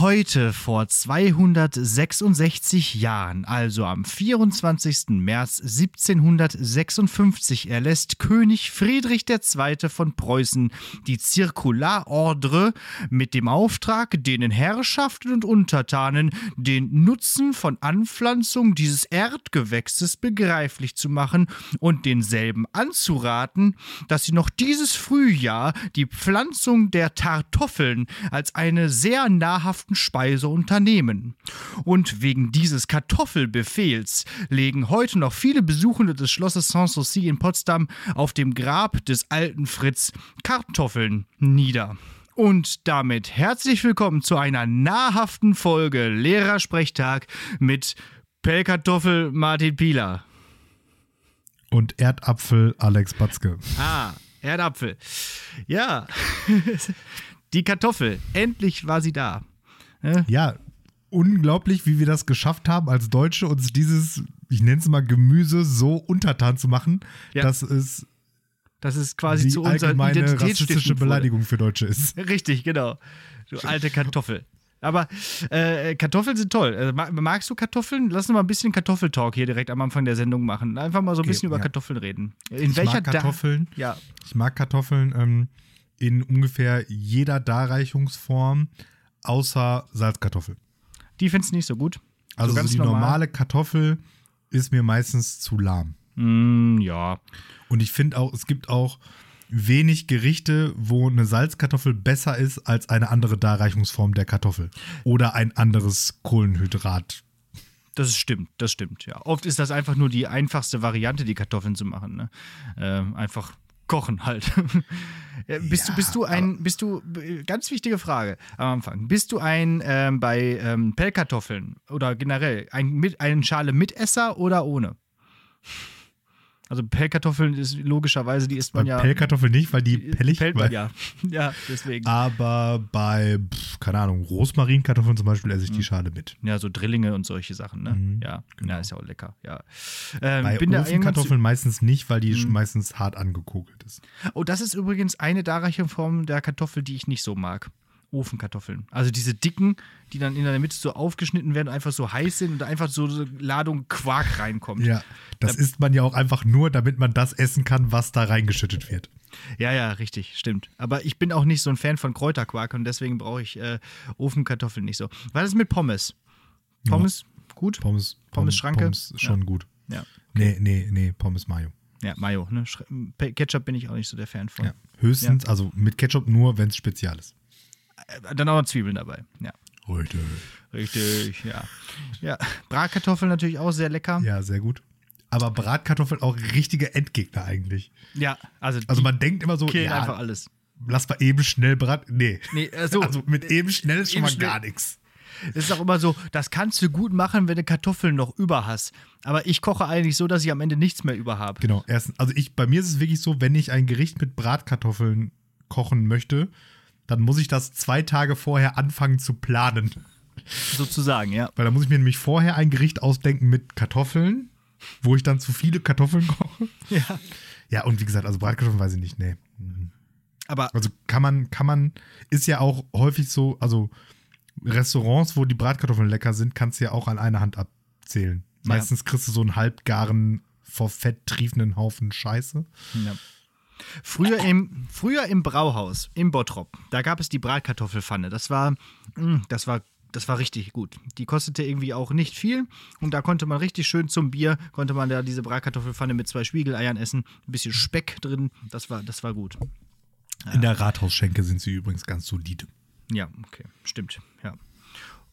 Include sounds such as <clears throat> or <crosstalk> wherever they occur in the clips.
Heute vor 266 Jahren, also am 24. März 1756, erlässt König Friedrich II. von Preußen die Zirkularordre mit dem Auftrag, denen Herrschaften und Untertanen den Nutzen von Anpflanzung dieses Erdgewächses begreiflich zu machen und denselben anzuraten, dass sie noch dieses Frühjahr die Pflanzung der Kartoffeln als eine sehr nahrhaften Speise unternehmen. Und wegen dieses Kartoffelbefehls legen heute noch viele Besuchende des Schlosses Sanssouci in Potsdam auf dem Grab des alten Fritz Kartoffeln nieder. Und damit herzlich willkommen zu einer nahrhaften Folge Lehrersprechtag mit Pellkartoffel Martin Pieler. Und Erdapfel Alex Batzke. Ah, Erdapfel. Ja, <laughs> die Kartoffel. Endlich war sie da. Ja, unglaublich, wie wir das geschafft haben, als Deutsche uns dieses, ich nenne es mal Gemüse, so untertan zu machen, Ja. dass es Das ist quasi die zu unserer rassistische Beleidigung für Deutsche ist. <laughs> Richtig, genau. Du alte Kartoffel. Aber äh, Kartoffeln sind toll. Ma- magst du Kartoffeln? Lass uns mal ein bisschen Kartoffeltalk hier direkt am Anfang der Sendung machen. Einfach mal so ein Okay, bisschen über ja. Kartoffeln reden. In Ich welcher mag Kartoffeln. Da ja, Ich mag Kartoffeln ähm, in ungefähr jeder Darreichungsform, außer Salzkartoffel. die findest du nicht so gut. Also ganz so die normal. normale Kartoffel ist mir meistens zu lahm. Mm, ja. Und ich finde auch, es gibt auch wenig Gerichte, wo eine Salzkartoffel besser ist als eine andere Darreichungsform der Kartoffel. Oder ein anderes Kohlenhydrat. Das stimmt, das stimmt, ja. Oft ist das einfach nur die einfachste Variante, die Kartoffeln zu machen. Ne? Ähm, einfach kochen halt. <laughs> Ja, bist du, Ja, bist du ein, bist du, ganz wichtige Frage am Anfang. Bist du ein ähm, bei ähm, Pellkartoffeln oder generell ein, mit, ein Schale Mitesser oder ohne? Also Pellkartoffeln ist logischerweise, die isst man Bei ja. Pellkartoffel nicht, weil die pellig pellt man ja. <laughs> Ja, deswegen. Aber bei, pf, keine Ahnung, Rosmarinkartoffeln zum Beispiel esse ich die Schale mit. Ja, so Drillinge und solche Sachen, ne? Mhm, ja, genau. ja, ist ja auch lecker, ja. Ähm, Bei bin Ofenkartoffeln meistens nicht, weil die Mhm. meistens hart angekokelt ist. Oh, das ist übrigens eine Darreichungsform der Kartoffel, die ich nicht so mag. Ofenkartoffeln. Also diese dicken, die dann in der Mitte so aufgeschnitten werden, einfach so heiß sind und da einfach so eine Ladung Quark reinkommt. Ja, das isst man ja auch einfach nur, damit man das essen kann, was da reingeschüttet wird. ja, ja, richtig, stimmt. Aber ich bin auch nicht so ein Fan von Kräuterquark und deswegen brauche ich äh, Ofenkartoffeln nicht so. Was ist mit Pommes? Pommes, gut? Pommes, Pommes Schranke? Pommes ist schon gut. Ja. Nee, nee, nee, Pommes Mayo. Ja, Mayo, ne? Ketchup bin ich auch nicht so der Fan von. Ja. Höchstens, also mit Ketchup nur, wenn es spezial ist. Äh, Dann auch noch Zwiebeln dabei. Ja. Richtig. Richtig, ja. Ja, Bratkartoffeln natürlich auch sehr lecker. Ja, sehr gut. Aber Bratkartoffeln auch richtige Endgegner eigentlich. Ja, also, Also man denkt immer so, killen ja, einfach alles. lass mal eben schnell Brat. Nee. Nee, äh, so. Also mit eben schnell ist schon mal gar nichts. Es ist auch immer so, das kannst du gut machen, wenn du Kartoffeln noch über hast. Aber ich koche eigentlich so, dass ich am Ende nichts mehr über habe. Genau. Erstens, also ich, bei mir ist es wirklich so, wenn ich ein Gericht mit Bratkartoffeln kochen möchte, dann muss ich das zwei Tage vorher anfangen zu planen. Sozusagen, ja. Weil da muss ich mir nämlich vorher ein Gericht ausdenken mit Kartoffeln, wo ich dann zu viele Kartoffeln koche. Ja. Ja, und wie gesagt, also Bratkartoffeln weiß ich nicht, nee. Aber Also kann man, kann man, ist ja auch häufig so, also Restaurants, wo die Bratkartoffeln lecker sind, kannst du ja auch an einer Hand abzählen. Ja. Meistens kriegst du so einen halbgaren, vor Fett triefenden Haufen Scheiße. ja. Früher im, früher im Brauhaus, im Bottrop, da gab es die Bratkartoffelpfanne. Das war, mh, das war, das war richtig gut. Die kostete irgendwie auch nicht viel und da konnte man richtig schön zum Bier, konnte man da diese Bratkartoffelpfanne mit zwei Spiegeleiern essen, ein bisschen Speck drin. Das war, das war gut. In der Rathausschenke sind sie übrigens ganz solide. Ja, okay, stimmt, ja.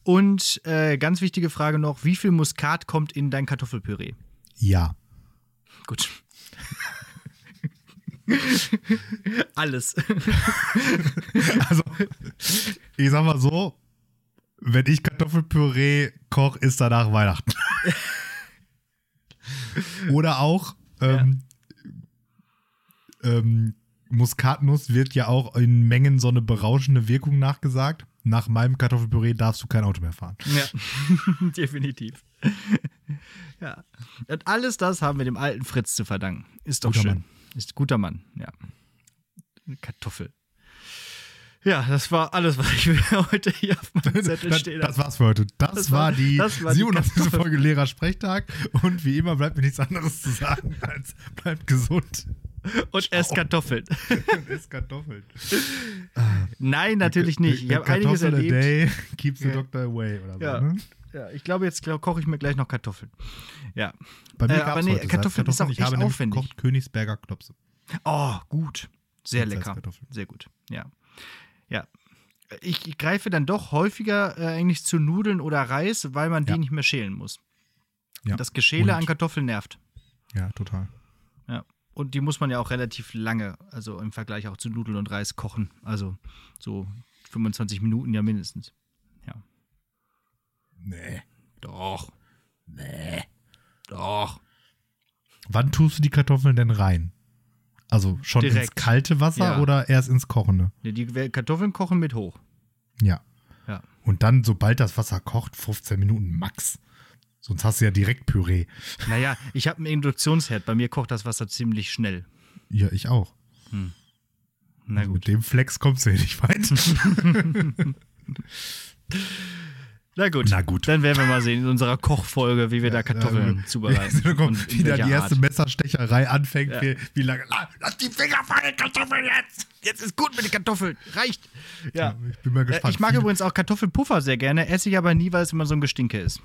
Und äh, ganz wichtige Frage noch: Wie viel Muskat kommt in dein Kartoffelpüree? Ja. Gut. <laughs> Alles. <laughs> Also, ich sag mal so, wenn ich Kartoffelpüree koche, ist danach Weihnachten. <laughs> Oder auch, ähm, ähm, Muskatnuss wird ja auch in Mengen so eine berauschende Wirkung nachgesagt. Nach meinem Kartoffelpüree darfst du kein Auto mehr fahren. Ja, definitiv. ja. Und alles das haben wir dem alten Fritz zu verdanken. Ist doch Guter schön. Mann. Ist guter Mann, ja. Kartoffel. Ja, das war alles, was ich <laughs> heute hier auf meinem Zettel stehen das war's für heute. Das, Das war war- die das war die 87. Kartoffel. Folge Lehrersprechtag. Und wie immer bleibt mir nichts anderes zu sagen <laughs> als bleibt gesund und ess Kartoffeln. <laughs> und isst Kartoffeln. Nein, natürlich nicht. Ich habe einiges Kartoffel a erlebt. day keeps the doctor away oder so. Ja. Ne? Ja, ich glaube, jetzt koche ich mir gleich noch Kartoffeln. Ja. Bei mir Äh, aber nee, heute Kartoffeln ist auch Ich echt habe aufwendig. gekocht Königsberger Klopse. Oh, gut. Sehr Mit lecker. Sehr gut. Ja. Ja. Ich greife dann doch häufiger äh, eigentlich zu Nudeln oder Reis, weil man Ja. die nicht mehr schälen muss. Ja. Das Geschäle Und- an Kartoffeln nervt. Ja, total. Ja. Und die muss man ja auch relativ lange, also im Vergleich auch zu Nudeln und Reis kochen. Also so 25 Minuten ja mindestens. Ja. Nee. Doch. Nee. Doch. Wann tust du die Kartoffeln denn rein? Also schon ins Direkt. kalte Wasser Ja. oder erst ins Kochende? Ja, die Kartoffeln kochen mit hoch. Ja. Ja. Und dann, sobald das Wasser kocht, 15 Minuten max. Sonst hast du ja direkt Püree. Naja, ich habe einen Induktionsherd. Bei mir kocht das Wasser ziemlich schnell. Ja, ich auch. Na Also gut. Mit dem Flex kommst du hier nicht weit. <laughs> <laughs> Na gut. Na gut. Dann werden wir mal sehen in unserer Kochfolge, wie wir da Kartoffeln Ja, zubereiten. <laughs> Dann kommt, und wie da die erste Art. Messerstecherei anfängt. Ja. Wie, wie lange? Ah, lass die Finger von den Kartoffeln jetzt! Jetzt ist gut mit den Kartoffeln. Reicht. Ja. Ich bin mal Äh, gespannt. Ich mag Viele- übrigens auch Kartoffelpuffer sehr gerne, esse ich aber nie, weil es immer so ein Gestinke ist.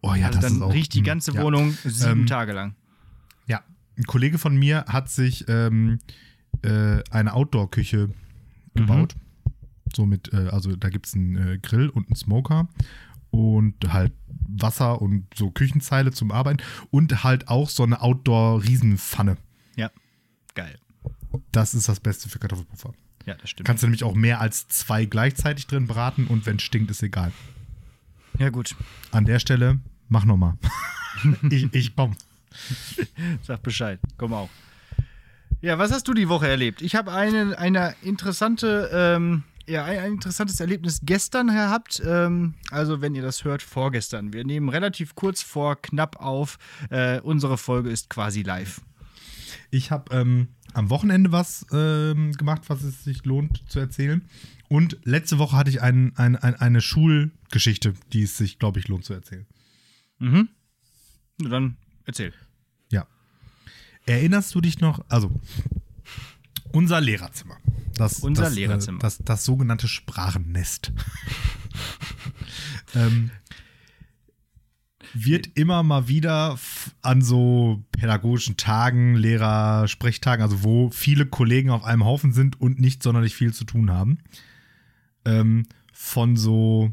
Oh ja, Also das dann ist auch, riecht die hm, ganze ja. Wohnung sieben Ähm, Tage lang. Ja, ein Kollege von mir hat sich ähm, äh, eine Outdoor-Küche gebaut. So mit, äh, also da gibt es einen äh, Grill und einen Smoker und halt Wasser und so Küchenzeile zum Arbeiten und halt auch so eine Outdoor-Riesenpfanne. Ja. Geil. Das ist das Beste für Kartoffelpuffer. Ja, das stimmt. Kannst du nämlich auch mehr als zwei gleichzeitig drin braten und wenn stinkt, ist egal. ja, gut. An der Stelle, mach nochmal. <laughs> ich, ich komm. Sag Bescheid. Komm auch. Ja, was hast du die Woche erlebt? Ich habe eine, eine interessante, ähm, ja, ein, ein interessantes Erlebnis gestern gehabt. Ähm, also, wenn ihr das hört, vorgestern. Wir nehmen relativ kurz vor knapp auf. Äh, unsere Folge ist quasi live. Ich habe ähm, am Wochenende was ähm, gemacht, was es sich lohnt zu erzählen. Und letzte Woche hatte ich ein, ein, ein, eine Schulgeschichte, die es sich, glaube ich, lohnt zu erzählen. Mhm. Na dann erzähl. Ja. Erinnerst du dich noch? Also, unser Lehrerzimmer. Das, Unser das, äh, Lehrerzimmer. Das, das sogenannte Sprachennest. <laughs> ähm, wird immer mal wieder an so pädagogischen Tagen, Lehrersprechtagen, also wo viele Kollegen auf einem Haufen sind und nicht sonderlich viel zu tun haben, ähm, von so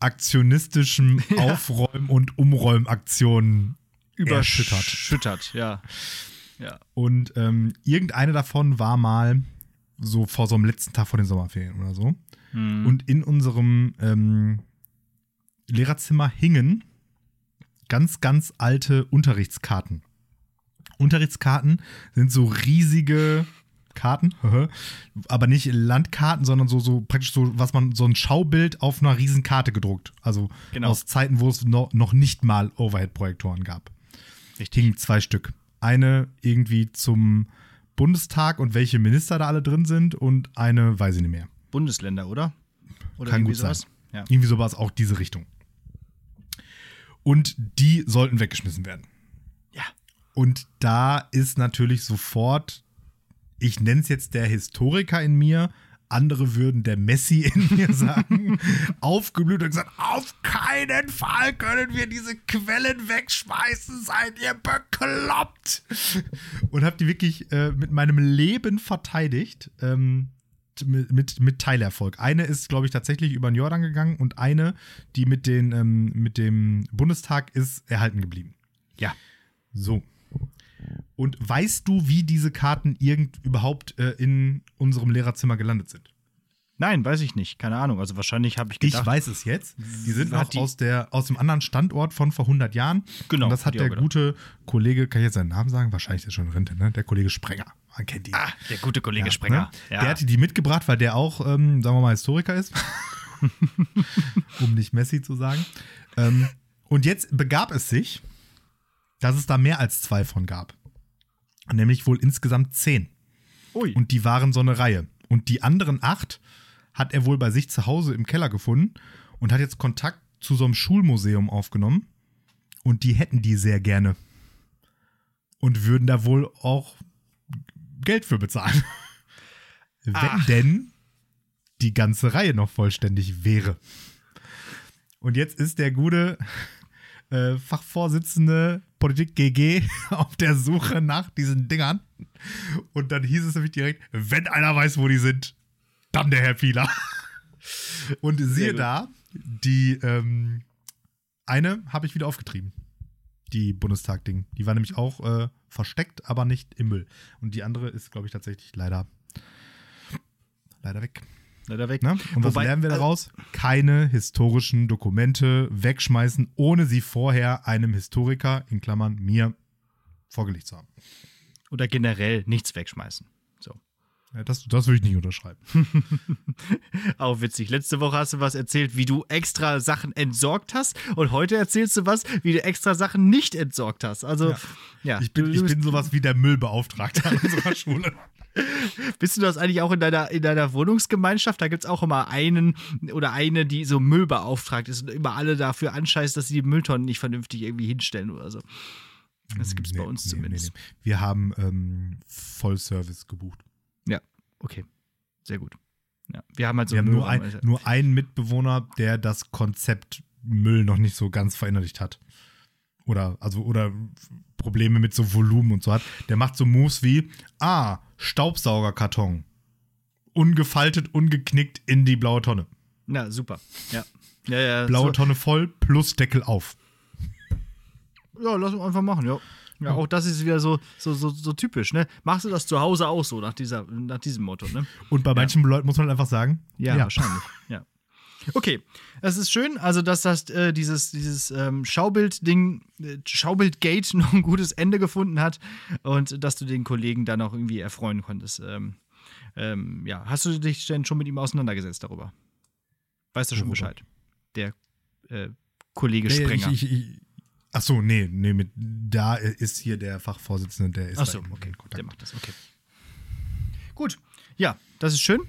aktionistischem <laughs> Aufräumen- und Umräumaktionen erschüttert. Überschüttert, ja. Ja. Und ähm, irgendeine davon war mal so vor so einem letzten Tag vor den Sommerferien oder so. Mhm. Und in unserem ähm, Lehrerzimmer hingen ganz, ganz alte Unterrichtskarten. Unterrichtskarten sind so riesige Karten, <laughs> aber nicht Landkarten, sondern so, so praktisch so, was man, so ein Schaubild auf einer riesen Karte gedruckt. Also Genau. aus Zeiten, wo es no, noch nicht mal Overhead-Projektoren gab. Richtig. Hingen zwei Stück. Eine irgendwie zum Bundestag und welche Minister da alle drin sind und eine weiß ich nicht mehr. Bundesländer, oder? Oder Kann gut sein. sowas? Ja. Irgendwie so war es auch diese Richtung. Und die sollten weggeschmissen werden. Ja. Und da ist natürlich sofort, ich nenne es jetzt der Historiker in mir, andere würden der Messi in mir <laughs> sagen, aufgeblüht und gesagt, auf keinen Fall können wir diese Quellen wegschmeißen, seid ihr bekloppt. Und habe die wirklich äh, mit meinem Leben verteidigt. Ähm, mit, mit, mit Teilerfolg. Eine ist, glaube ich, tatsächlich über den Jordan gegangen und eine, die mit, den, ähm, mit dem Bundestag ist erhalten geblieben. Ja. So. Und weißt du, wie diese Karten irgend überhaupt äh, in unserem Lehrerzimmer gelandet sind? Nein, weiß ich nicht. Keine Ahnung. Also wahrscheinlich habe ich Ich gedacht. weiß es jetzt. Die sind noch die- aus, der, aus dem anderen Standort von vor 100 Jahren. Genau, Und das hat ich der gute Kollege, kann ich jetzt seinen Namen sagen? Wahrscheinlich ist er schon in Rente, ne? Der Kollege Sprenger. Man kennt ihn. Ah, der gute Kollege Ja, Sprenger. ne? Ja. Der hatte die mitgebracht, weil der auch, ähm, sagen wir mal, Historiker ist. <laughs> um nicht Messi zu sagen. Ähm, und jetzt begab es sich, dass es da mehr als zwei von gab. Nämlich wohl insgesamt zehn. Ui. Und die waren so eine Reihe. Und die anderen acht hat er wohl bei sich zu Hause im Keller gefunden und hat jetzt Kontakt zu so einem Schulmuseum aufgenommen. Und die hätten die sehr gerne. Und würden da wohl auch Geld für bezahlen. <laughs> Wenn Ach. denn die ganze Reihe noch vollständig wäre. Und jetzt ist der gute <laughs> äh, Fachvorsitzende Politik GG <laughs> auf der Suche nach diesen Dingern. Und dann hieß es nämlich direkt, wenn einer weiß, wo die sind, dann der Herr Pieler. <laughs> Und siehe da, die ähm, eine habe ich wieder aufgetrieben. Die Bundestag-Ding. Die war nämlich auch äh, versteckt, aber nicht im Müll. Und die andere ist, glaube ich, tatsächlich leider, leider weg. Leider weg. Ne? Und was Wobei, lernen wir äh, daraus? Keine historischen Dokumente wegschmeißen, ohne sie vorher einem Historiker, in Klammern mir, vorgelegt zu haben. Oder generell nichts wegschmeißen. So. Ja, das, das würde ich nicht unterschreiben. <laughs> Auch witzig. Letzte Woche hast du was erzählt, wie du extra Sachen entsorgt hast. Und heute erzählst du was, wie du extra Sachen nicht entsorgt hast. Also, ja. Ja. Ich bin, ich bin sowas wie der Müllbeauftragte an unserer Schule. <laughs> Bist du das eigentlich auch in deiner, in deiner Wohnungsgemeinschaft? Da gibt es auch immer einen oder eine, die so Müll beauftragt ist und immer alle dafür anscheißt, dass sie die Mülltonnen nicht vernünftig irgendwie hinstellen oder so. Das gibt es bei Nee, uns nee, zumindest. nee. Wir haben ähm, Vollservice gebucht. Ja, okay. Sehr gut. Ja. Wir haben halt so Wir haben nur, ein, nur einen Mitbewohner, der das Konzept Müll noch nicht so ganz verinnerlicht hat. Oder, also, oder Probleme mit so Volumen und so hat. Der macht so Moves wie, ah, Staubsaugerkarton. Ungefaltet, ungeknickt in die blaue Tonne. Na, super. Ja. Ja, ja. Blaue so, Tonne voll plus Deckel auf. ja, lass uns einfach machen, ja. Ja, auch das ist wieder so, so, so, so typisch, ne? Machst du das zu Hause auch so, nach, dieser, nach diesem Motto, ne? Und bei manchen Leuten muss man halt einfach sagen, Ja, wahrscheinlich. Ja. Okay, es ist schön, also dass das äh, dieses, dieses ähm, Schaubild-Ding, äh, Schaubild-Gate <laughs> noch ein gutes Ende gefunden hat und dass du den Kollegen dann auch irgendwie erfreuen konntest. Ähm, ähm, ja, hast du dich denn schon mit ihm auseinandergesetzt darüber? Weißt du schon Worüber? Bescheid? Der äh, Kollege Nee, Sprenger. Ich, ich, ich, ach so, nee, nee, mit, da ist hier der Fachvorsitzende, der ist Ach da so, in okay, Kontakt. der macht das, okay. Gut, ja, das ist schön.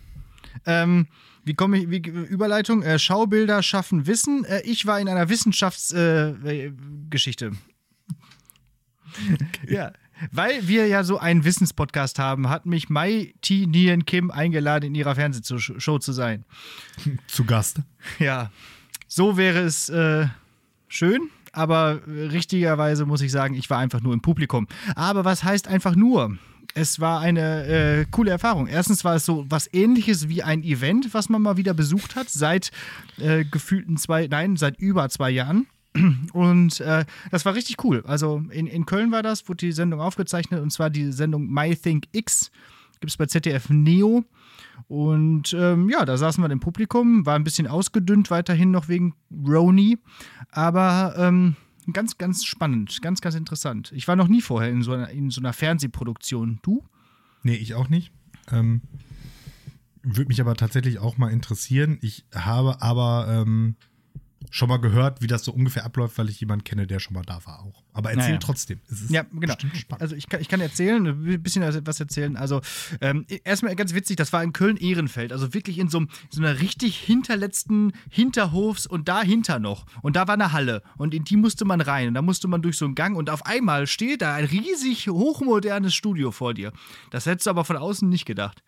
Ähm, wie komme ich, wie, Überleitung, äh, Schaubilder schaffen Wissen. Äh, ich war in einer Wissenschaftsgeschichte. Äh, Geschichte. Ja, weil wir ja so einen Wissenspodcast haben, hat mich Mai T. Nien Kim eingeladen, in ihrer Fernsehshow zu sein. Zu Gast. Ja, so wäre es äh, schön, aber äh, richtigerweise muss ich sagen, ich war einfach nur im Publikum. Aber was heißt einfach nur? Es war eine äh, coole Erfahrung. Erstens war es so was ähnliches wie ein Event, was man mal wieder besucht hat, seit äh, gefühlten zwei, nein, seit über zwei Jahren. Und äh, das war richtig cool. Also in, in Köln war das, wurde die Sendung aufgezeichnet und zwar die Sendung My Think X. Gibt es bei ZDF Neo. Und ähm, ja, da saßen wir im Publikum, war ein bisschen ausgedünnt weiterhin noch wegen Roni. Aber ähm, ganz, ganz spannend, ganz, ganz interessant. Ich war noch nie vorher in so einer, in so einer Fernsehproduktion. Du? Nee, ich auch nicht. Ähm, Würde mich aber tatsächlich auch mal interessieren. Ich habe aber ähm, schon mal gehört, wie das so ungefähr abläuft, weil ich jemanden kenne, der schon mal da war auch. Aber erzähl Naja. trotzdem. Es ist Ja, genau. Also ich kann, ich kann erzählen, ein bisschen was erzählen. Also ähm, erstmal ganz witzig, das war in Köln-Ehrenfeld, also wirklich in so, einem- so einer richtig hinterletzten Hinterhofs und dahinter noch. Und da war eine Halle und in die musste man rein und da musste man durch so einen Gang und auf einmal steht da ein riesig hochmodernes Studio vor dir. Das hättest du aber von außen nicht gedacht.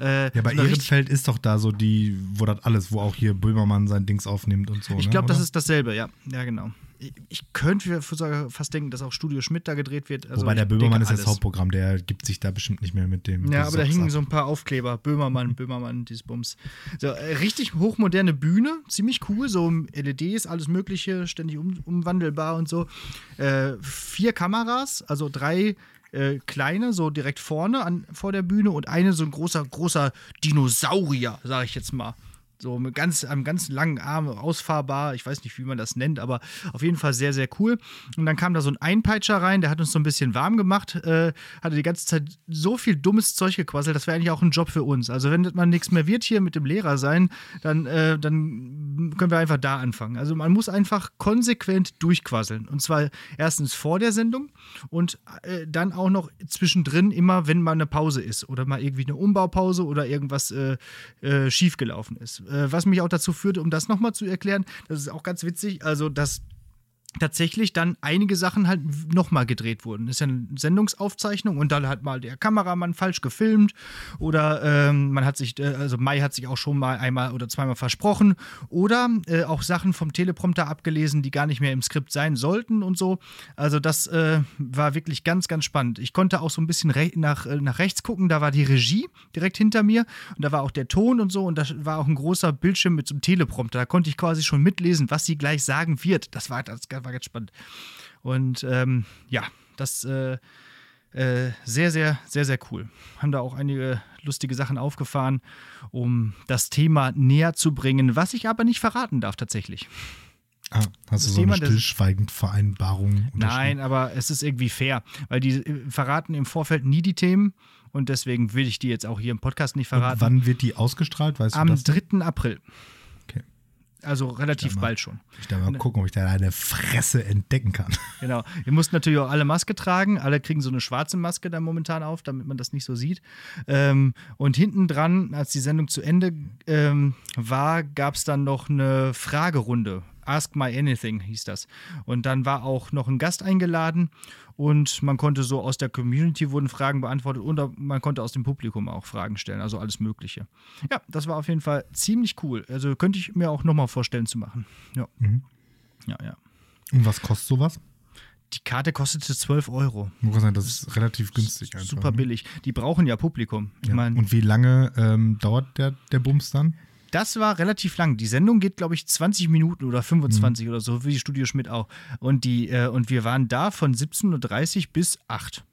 Äh, ja, bei Ehrenfeld ist doch da so die, wo das alles, wo auch hier Böhmermann sein Dings aufnimmt und so. Ich ne, glaube, das oder? ist dasselbe, ja. Ja, genau. Ich, ich könnte sogar fast denken, dass auch Studio Schmidt da gedreht wird. Also Wobei der Böhmermann ist das. Hauptprogramm, der gibt sich da bestimmt nicht mehr mit dem. Ja, aber da hingen Gesabbs so ab. ein paar Aufkleber. Böhmermann, <laughs> Böhmermann, dieses Bums. So, äh, richtig hochmoderne Bühne, ziemlich cool, so LEDs, alles Mögliche, ständig um, umwandelbar und so. Äh, vier Kameras, also drei äh, kleine, so direkt vorne an, vor der Bühne und eine so ein großer, großer Dinosaurier, sag ich jetzt mal. So mit ganz, einem ganz langen Arm ausfahrbar. Ich weiß nicht, wie man das nennt, aber auf jeden Fall sehr, sehr cool. Und dann kam da so ein Einpeitscher rein, der hat uns so ein bisschen warm gemacht, äh, hatte die ganze Zeit so viel dummes Zeug gequasselt, das wäre eigentlich auch ein Job für uns. Also wenn man nichts mehr wird hier mit dem Lehrer sein, dann, äh, dann können wir einfach da anfangen. Also man muss einfach konsequent durchquasseln. Und zwar erstens vor der Sendung und äh, dann auch noch zwischendrin immer, wenn mal eine Pause ist oder mal irgendwie eine Umbaupause oder irgendwas äh, äh, schiefgelaufen ist. Äh, was mich auch dazu führte, um das nochmal zu erklären, das ist auch ganz witzig, also das tatsächlich dann einige Sachen halt nochmal gedreht wurden. Das ist ja eine Sendungsaufzeichnung und dann hat mal der Kameramann falsch gefilmt oder ähm, man hat sich, äh, also Mai hat sich auch schon mal einmal oder zweimal versprochen oder äh, auch Sachen vom Teleprompter abgelesen, die gar nicht mehr im Skript sein sollten und so. Also das äh, war wirklich ganz, ganz spannend. Ich konnte auch so ein bisschen nach, äh, nach rechts gucken, da war die Regie direkt hinter mir und da war auch der Ton und so und da war auch ein großer Bildschirm mit so einem Teleprompter. Da konnte ich quasi schon mitlesen, was sie gleich sagen wird. Das war das war ganz spannend. Und ähm, ja, das äh, äh, sehr, sehr, sehr, sehr cool. Haben da auch einige lustige Sachen aufgefahren, um das Thema näher zu bringen, was ich aber nicht verraten darf tatsächlich. Ah, hast du so eine Stillschweigend-Vereinbarung? Nein, aber es ist irgendwie fair, weil die äh, verraten im Vorfeld nie die Themen und deswegen will ich die jetzt auch hier im Podcast nicht verraten. Und wann wird die ausgestrahlt? Weißt Am du das? 3. April. Also relativ mal, bald schon. Ich darf mal gucken, ob ich da eine Fresse entdecken kann. <laughs> Genau. Ihr müsst natürlich auch alle Maske tragen. Alle kriegen so eine schwarze Maske da momentan auf, damit man das nicht so sieht. Ähm, und hinten dran, als die Sendung zu Ende ähm, war, gab es dann noch eine Fragerunde. Ask My Anything hieß das. Und dann war auch noch ein Gast eingeladen und man konnte so aus der Community wurden Fragen beantwortet und man konnte aus dem Publikum auch Fragen stellen, also alles Mögliche. Ja, das war auf jeden Fall ziemlich cool. Also könnte ich mir auch nochmal vorstellen zu machen. Ja. Mhm. Ja, ja. Und was kostet sowas? Die Karte kostete 12 Euro. Das ist relativ günstig einfach. Super ne? billig. Die brauchen ja Publikum. Ich ja. mein, und wie lange ähm, dauert der, der Bums dann? Das war relativ lang. Die Sendung geht, glaube ich, 20 Minuten oder 25 mhm. oder so, wie die Studio Schmidt auch. Und, die, äh, und wir waren da von 17.30 Uhr bis 8.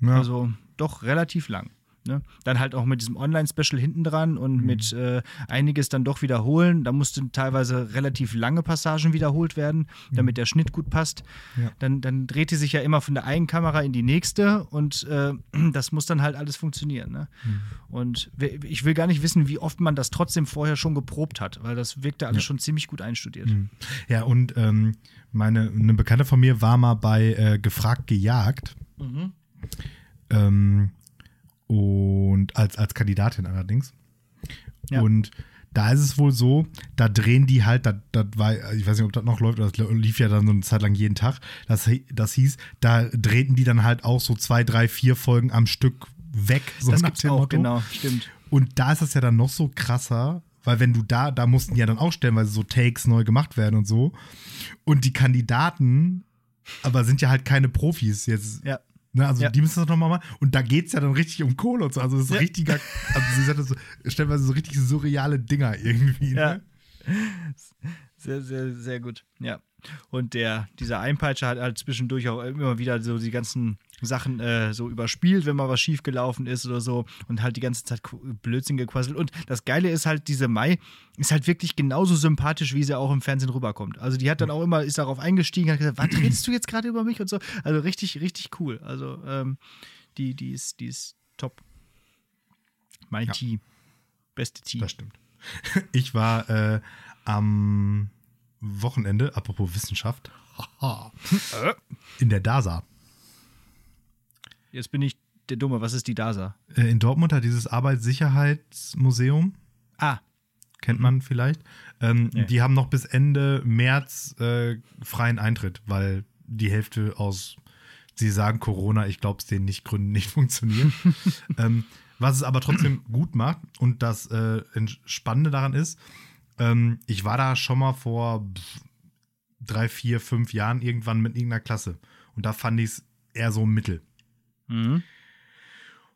Ja. Also doch relativ lang. Ne? Dann halt auch mit diesem Online-Special hinten dran und mhm. mit äh, einiges dann doch wiederholen. Da mussten teilweise relativ lange Passagen wiederholt werden, mhm. damit der Schnitt gut passt. Ja. Dann, dann dreht die sich ja immer von der einen Kamera in die nächste und äh, <clears throat> das muss dann halt alles funktionieren. Ne? Mhm. Und ich will gar nicht wissen, wie oft man das trotzdem vorher schon geprobt hat, weil das wirkte alles ja. schon ziemlich gut einstudiert. Mhm. Ja, und ähm, meine, eine Bekannte von mir war mal bei äh, Gefragt gejagt. Mhm. Ähm, und als, als Kandidatin allerdings. Ja. Und da ist es wohl so, da drehen die halt, das, das war, ich weiß nicht, ob das noch läuft, das lief ja dann so eine Zeit lang jeden Tag. Das, das hieß, da drehten die dann halt auch so zwei, drei, vier Folgen am Stück weg. So das gibt's auch, Motto. genau, stimmt. Und da ist das ja dann noch so krasser, weil wenn du da, da mussten ja dann auch stellenweise so Takes neu gemacht werden und so. Und die Kandidaten, aber sind ja halt keine Profis jetzt. Ja. Ne, also ja. die müssen das nochmal machen. Und da geht es ja dann richtig um Kohle und so. Also das ist ja. richtiger, also sie sagt so, stellenweise so richtig surreale Dinger irgendwie. Ne? Ja. Sehr, sehr, sehr gut. Ja. Und der, dieser Einpeitscher hat halt zwischendurch auch immer wieder so die ganzen Sachen äh, so überspielt, wenn mal was schief gelaufen ist oder so und halt die ganze Zeit Blödsinn gequasselt. Und das Geile ist halt, diese Mai ist halt wirklich genauso sympathisch, wie sie auch im Fernsehen rüberkommt. Also die hat dann auch immer, ist darauf eingestiegen, hat gesagt, was redest du jetzt gerade über mich und so. Also richtig, richtig cool. Also ähm, die, die ist, die ist top. Mein ja. Tee. Beste Tee. Das stimmt. <laughs> Ich war äh, am Wochenende, apropos Wissenschaft, <laughs> in der DASA. Jetzt bin ich der Dumme. Was ist die DASA? Äh, in Dortmund hat dieses Arbeitssicherheitsmuseum. Ah. Kennt man vielleicht. Ähm, nee. Die haben noch bis Ende März äh, freien Eintritt, weil die Hälfte aus, sie sagen Corona, ich glaube es denen nicht, Gründen nicht <laughs> funktionieren. ähm, was es aber trotzdem <clears throat> gut macht und das äh, Spannende daran ist, ähm, ich war da schon mal vor drei, vier, fünf Jahren irgendwann mit irgendeiner Klasse. Und da fand ich es eher so mittel. Mhm.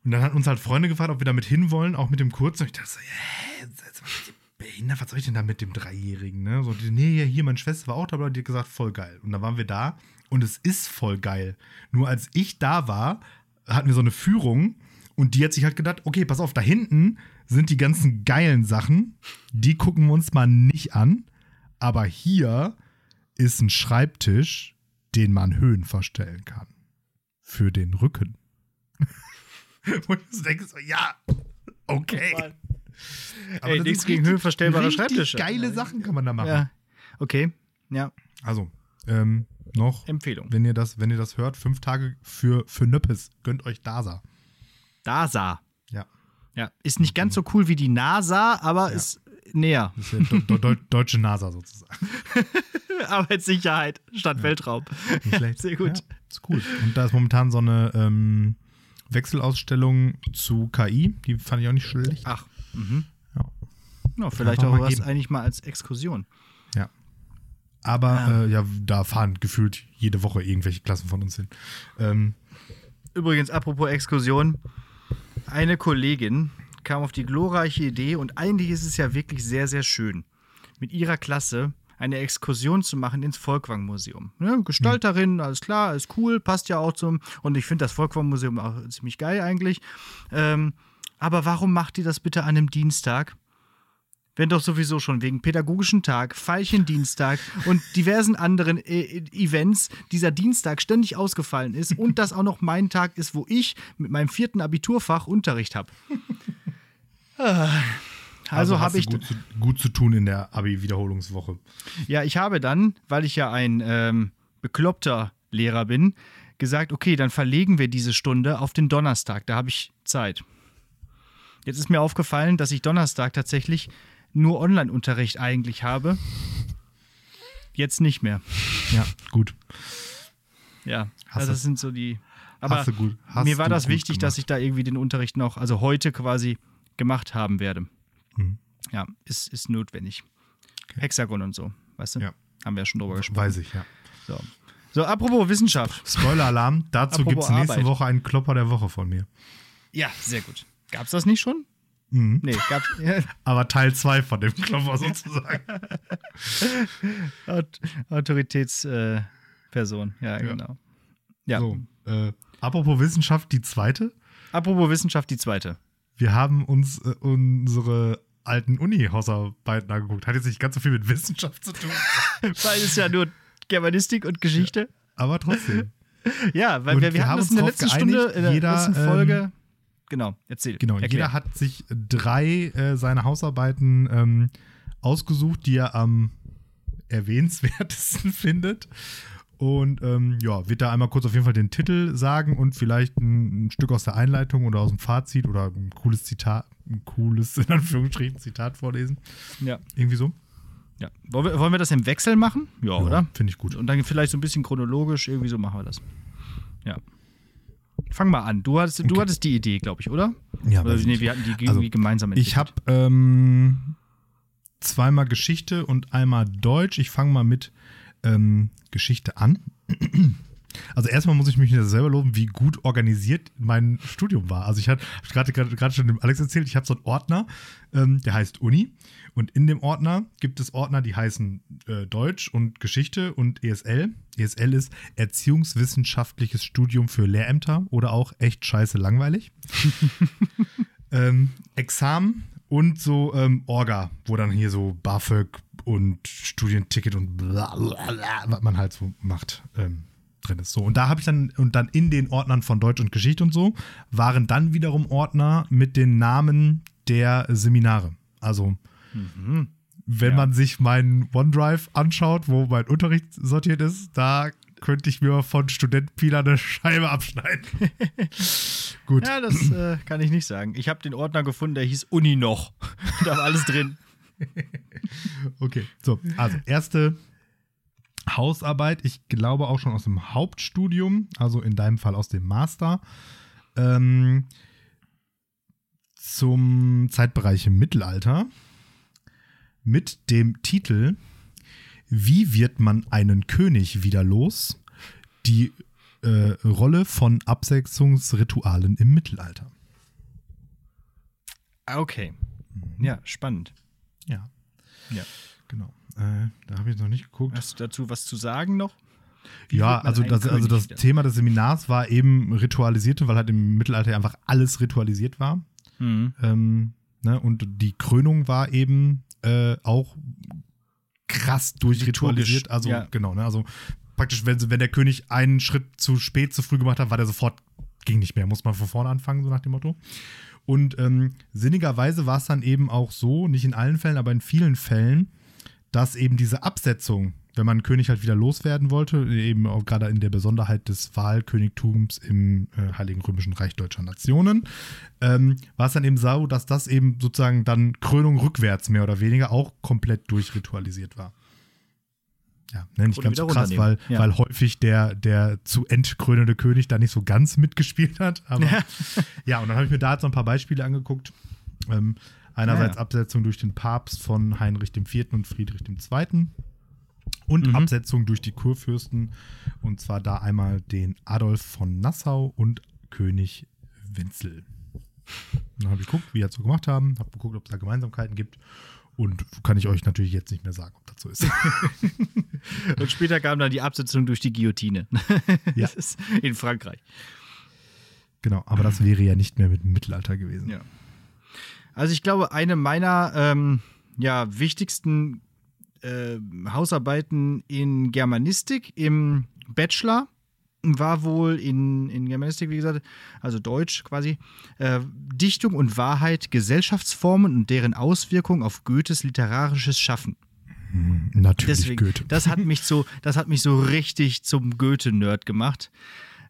Und dann hat uns halt Freunde gefragt, ob wir damit hinwollen, auch mit dem Kurzen. Und ich dachte so, hä, behindert, was soll ich denn da mit dem Dreijährigen? Ne? So, nee, hier, meine Schwester war auch dabei und die hat gesagt, voll geil. Und dann waren wir da und es ist voll geil. Nur als ich da war, hatten wir so eine Führung Und die hat sich halt gedacht, okay, pass auf, da hinten sind die ganzen geilen Sachen, die gucken wir uns mal nicht an. Aber hier ist ein Schreibtisch, den man Höhen verstellen kann. Für den Rücken. <laughs> Wo ich so denke, so, ja, okay. Aber Ey, nichts gegen höhenverstellbare Schreibtische. Geile Sachen kann man da machen. Ja. Okay. Ja. Also, ähm, noch, Empfehlung. wenn ihr das, wenn ihr das hört, fünf Tage für, für Nöppes. Gönnt euch DASA. DASA. Ja. Ja. Ist nicht ganz so cool wie die NASA, aber ist näher. Ist ja do, do, deutsche NASA sozusagen. <laughs> Arbeitssicherheit statt Weltraum. Nicht schlecht. Sehr gut. Ja, ist cool. Und da ist momentan so eine ähm, Wechselausstellung zu KI. Die fand ich auch nicht schlecht. Ach. Mhm. Ja. Ja, vielleicht auch was geben. eigentlich mal als Exkursion. ja. Aber Ja. Äh, ja, da fahren gefühlt jede Woche irgendwelche Klassen von uns hin. Ähm, Übrigens, apropos Exkursion, eine Kollegin kam auf die glorreiche Idee und eigentlich ist es ja wirklich sehr, sehr schön, mit ihrer Klasse eine Exkursion zu machen ins Volkwang-Museum. Ne? Gestalterin, alles klar, ist cool, passt ja auch zum. Und ich finde das Volkwang-Museum auch ziemlich geil eigentlich. Ähm, aber warum macht die das bitte an einem Dienstag? Wenn doch sowieso schon wegen pädagogischen Tag, Veilchendienstag und diversen anderen äh, Events dieser Dienstag ständig ausgefallen ist und das auch noch mein Tag ist, wo ich mit meinem vierten Abiturfach Unterricht habe. <laughs> Also, habe ich, gut zu, gut zu tun in der Abi-Wiederholungswoche. ja, ich habe dann, weil ich ja ein ähm, bekloppter Lehrer bin, gesagt, okay, dann verlegen wir diese Stunde auf den Donnerstag, da habe ich Zeit. Jetzt ist mir aufgefallen, dass ich Donnerstag tatsächlich nur Online-Unterricht eigentlich habe. Jetzt nicht mehr. Ja, gut. Ja, Hast also das sind so die. Aber hast du gut- hast mir war das wichtig, dass gemacht. ich da irgendwie den Unterricht noch, also heute quasi gemacht haben werde. Mhm. Ja, ist, ist notwendig. Hexagon und so, weißt du? Ja. Haben wir ja schon drüber gesprochen. Weiß ich, ja. So. so, apropos Wissenschaft. <laughs> Spoiler-Alarm, dazu gibt es nächste Arbeit. Woche einen Klopper der Woche von mir. Ja, sehr gut. Gab's das nicht schon? Mhm. Nee, gab's. <laughs> Ja, Aber Teil 2 von dem Klopper sozusagen. <laughs> Aut Autoritätsperson, äh, Person. ja, genau. Ja. So, äh, apropos Wissenschaft, die zweite. Apropos Wissenschaft, die zweite. Wir haben uns äh, unsere alten Uni-Hausarbeiten angeguckt. Hat jetzt nicht ganz so viel mit Wissenschaft zu tun, <laughs> Weil es ja nur Germanistik und Geschichte. aber trotzdem. <laughs> Ja, weil Und wir, wir haben das in der uns letzten drauf Stunde, geeinigt, in der jeder, letzten ähm, Folge. genau, erzähl. Genau, erklär. jeder hat sich drei äh, seiner Hausarbeiten ähm, ausgesucht, die er am erwähnenswertesten <laughs> findet. Und ähm, ja, wird da einmal kurz auf jeden Fall den Titel sagen und vielleicht ein, ein Stück aus der Einleitung oder aus dem Fazit oder ein cooles Zitat, ein cooles, in Anführungsstrichen, Zitat vorlesen. Ja, Irgendwie so. ja. Wollen, wir, wollen wir das im Wechsel machen? Ja, oder? Finde ich gut. Und dann vielleicht so ein bisschen chronologisch, irgendwie so machen wir das. Ja. Fang mal an. Du hattest, du Okay. hattest die Idee, glaube ich, oder? Ja, oder nee, wir hatten die irgendwie Also, gemeinsam Ich habe ähm, zweimal Geschichte und einmal Deutsch. Ich fange mal mit ähm, Geschichte an. Also erstmal muss ich mich selber loben, wie gut organisiert mein Studium war. Also ich hatte hab gerade gerade gerade schon dem Alex erzählt, ich habe so einen Ordner, ähm, der heißt Uni und in dem Ordner gibt es Ordner, die heißen äh, Deutsch und Geschichte und ESL. ESL ist Erziehungswissenschaftliches Studium für Lehrämter oder auch echt scheiße langweilig <laughs> ähm, Examen und so ähm, Orga, wo dann hier so BAföG und Studienticket und bla bla bla, was man halt so macht, ähm, drin ist. So, und da habe ich dann, und dann in den Ordnern von Deutsch und Geschichte und so, waren dann wiederum Ordner mit den Namen der Seminare. Also, Mhm. wenn Ja. man sich meinen OneDrive anschaut, wo mein Unterricht sortiert ist, da könnte ich mir von Student Pila eine Scheibe abschneiden. <laughs> Gut. Ja, das äh, kann ich nicht sagen. Ich habe den Ordner gefunden, der hieß Uni noch. <laughs> da war alles drin. <laughs> Okay, so, also erste Hausarbeit, ich glaube auch schon aus dem Hauptstudium, also in deinem Fall aus dem Master, ähm, zum Zeitbereich im Mittelalter mit dem Titel Wie wird man einen König wieder los? Die äh, Rolle von Absetzungsritualen im Mittelalter. Ah, Okay. Ja, spannend. Ja, Ja. genau. Äh, da habe ich noch nicht geguckt. Hast du dazu was zu sagen noch? Ja, also das, also das Thema des Seminars war eben ritualisierte, weil halt im Mittelalter einfach alles ritualisiert war. Mhm. Ähm, ne, und die Krönung war eben äh, auch krass durchritualisiert. Also ja. genau, ne, also praktisch, wenn, wenn der König einen Schritt zu spät, zu früh gemacht hat, war der sofort, ging nicht mehr, muss man von vorne anfangen, so nach dem Motto. Und ähm, sinnigerweise war es dann eben auch so, nicht in allen Fällen, aber in vielen Fällen, dass eben diese Absetzung wenn man König halt wieder loswerden wollte, eben auch gerade in der Besonderheit des Wahlkönigtums im äh, Heiligen Römischen Reich Deutscher Nationen, ähm, war es dann eben so, dass das eben sozusagen dann Krönung rückwärts mehr oder weniger auch komplett durchritualisiert war. Ja, ne, nicht ganz so krass, weil, ja. weil häufig der, der zu entkrönende König da nicht so ganz mitgespielt hat. Aber ja, <laughs> ja und dann habe ich mir da jetzt noch ein paar Beispiele angeguckt. Ähm, einerseits ja, Absetzung durch den Papst von Heinrich IV. und Friedrich II und mhm. Absetzung durch die Kurfürsten. Und zwar da einmal den Adolf von Nassau und König Wenzel. Dann habe ich geguckt, wie er das so gemacht haben, habe geguckt, ob es da Gemeinsamkeiten gibt. Und kann ich euch natürlich jetzt nicht mehr sagen, ob das so ist. <laughs> und später kam dann die Absetzung durch die Guillotine. <laughs> ja. in Frankreich. Genau, aber das wäre ja nicht mehr mit dem Mittelalter gewesen. Ja. Also ich glaube, eine meiner ähm, ja, wichtigsten äh, Hausarbeiten in Germanistik im Bachelor war wohl in, in Germanistik, wie gesagt, also Deutsch quasi, äh, Dichtung und Wahrheit, Gesellschaftsformen und deren Auswirkungen auf Goethes literarisches Schaffen. Hm, natürlich Deswegen, Goethe. Das hat mich so, das hat mich so richtig zum Goethe-Nerd gemacht.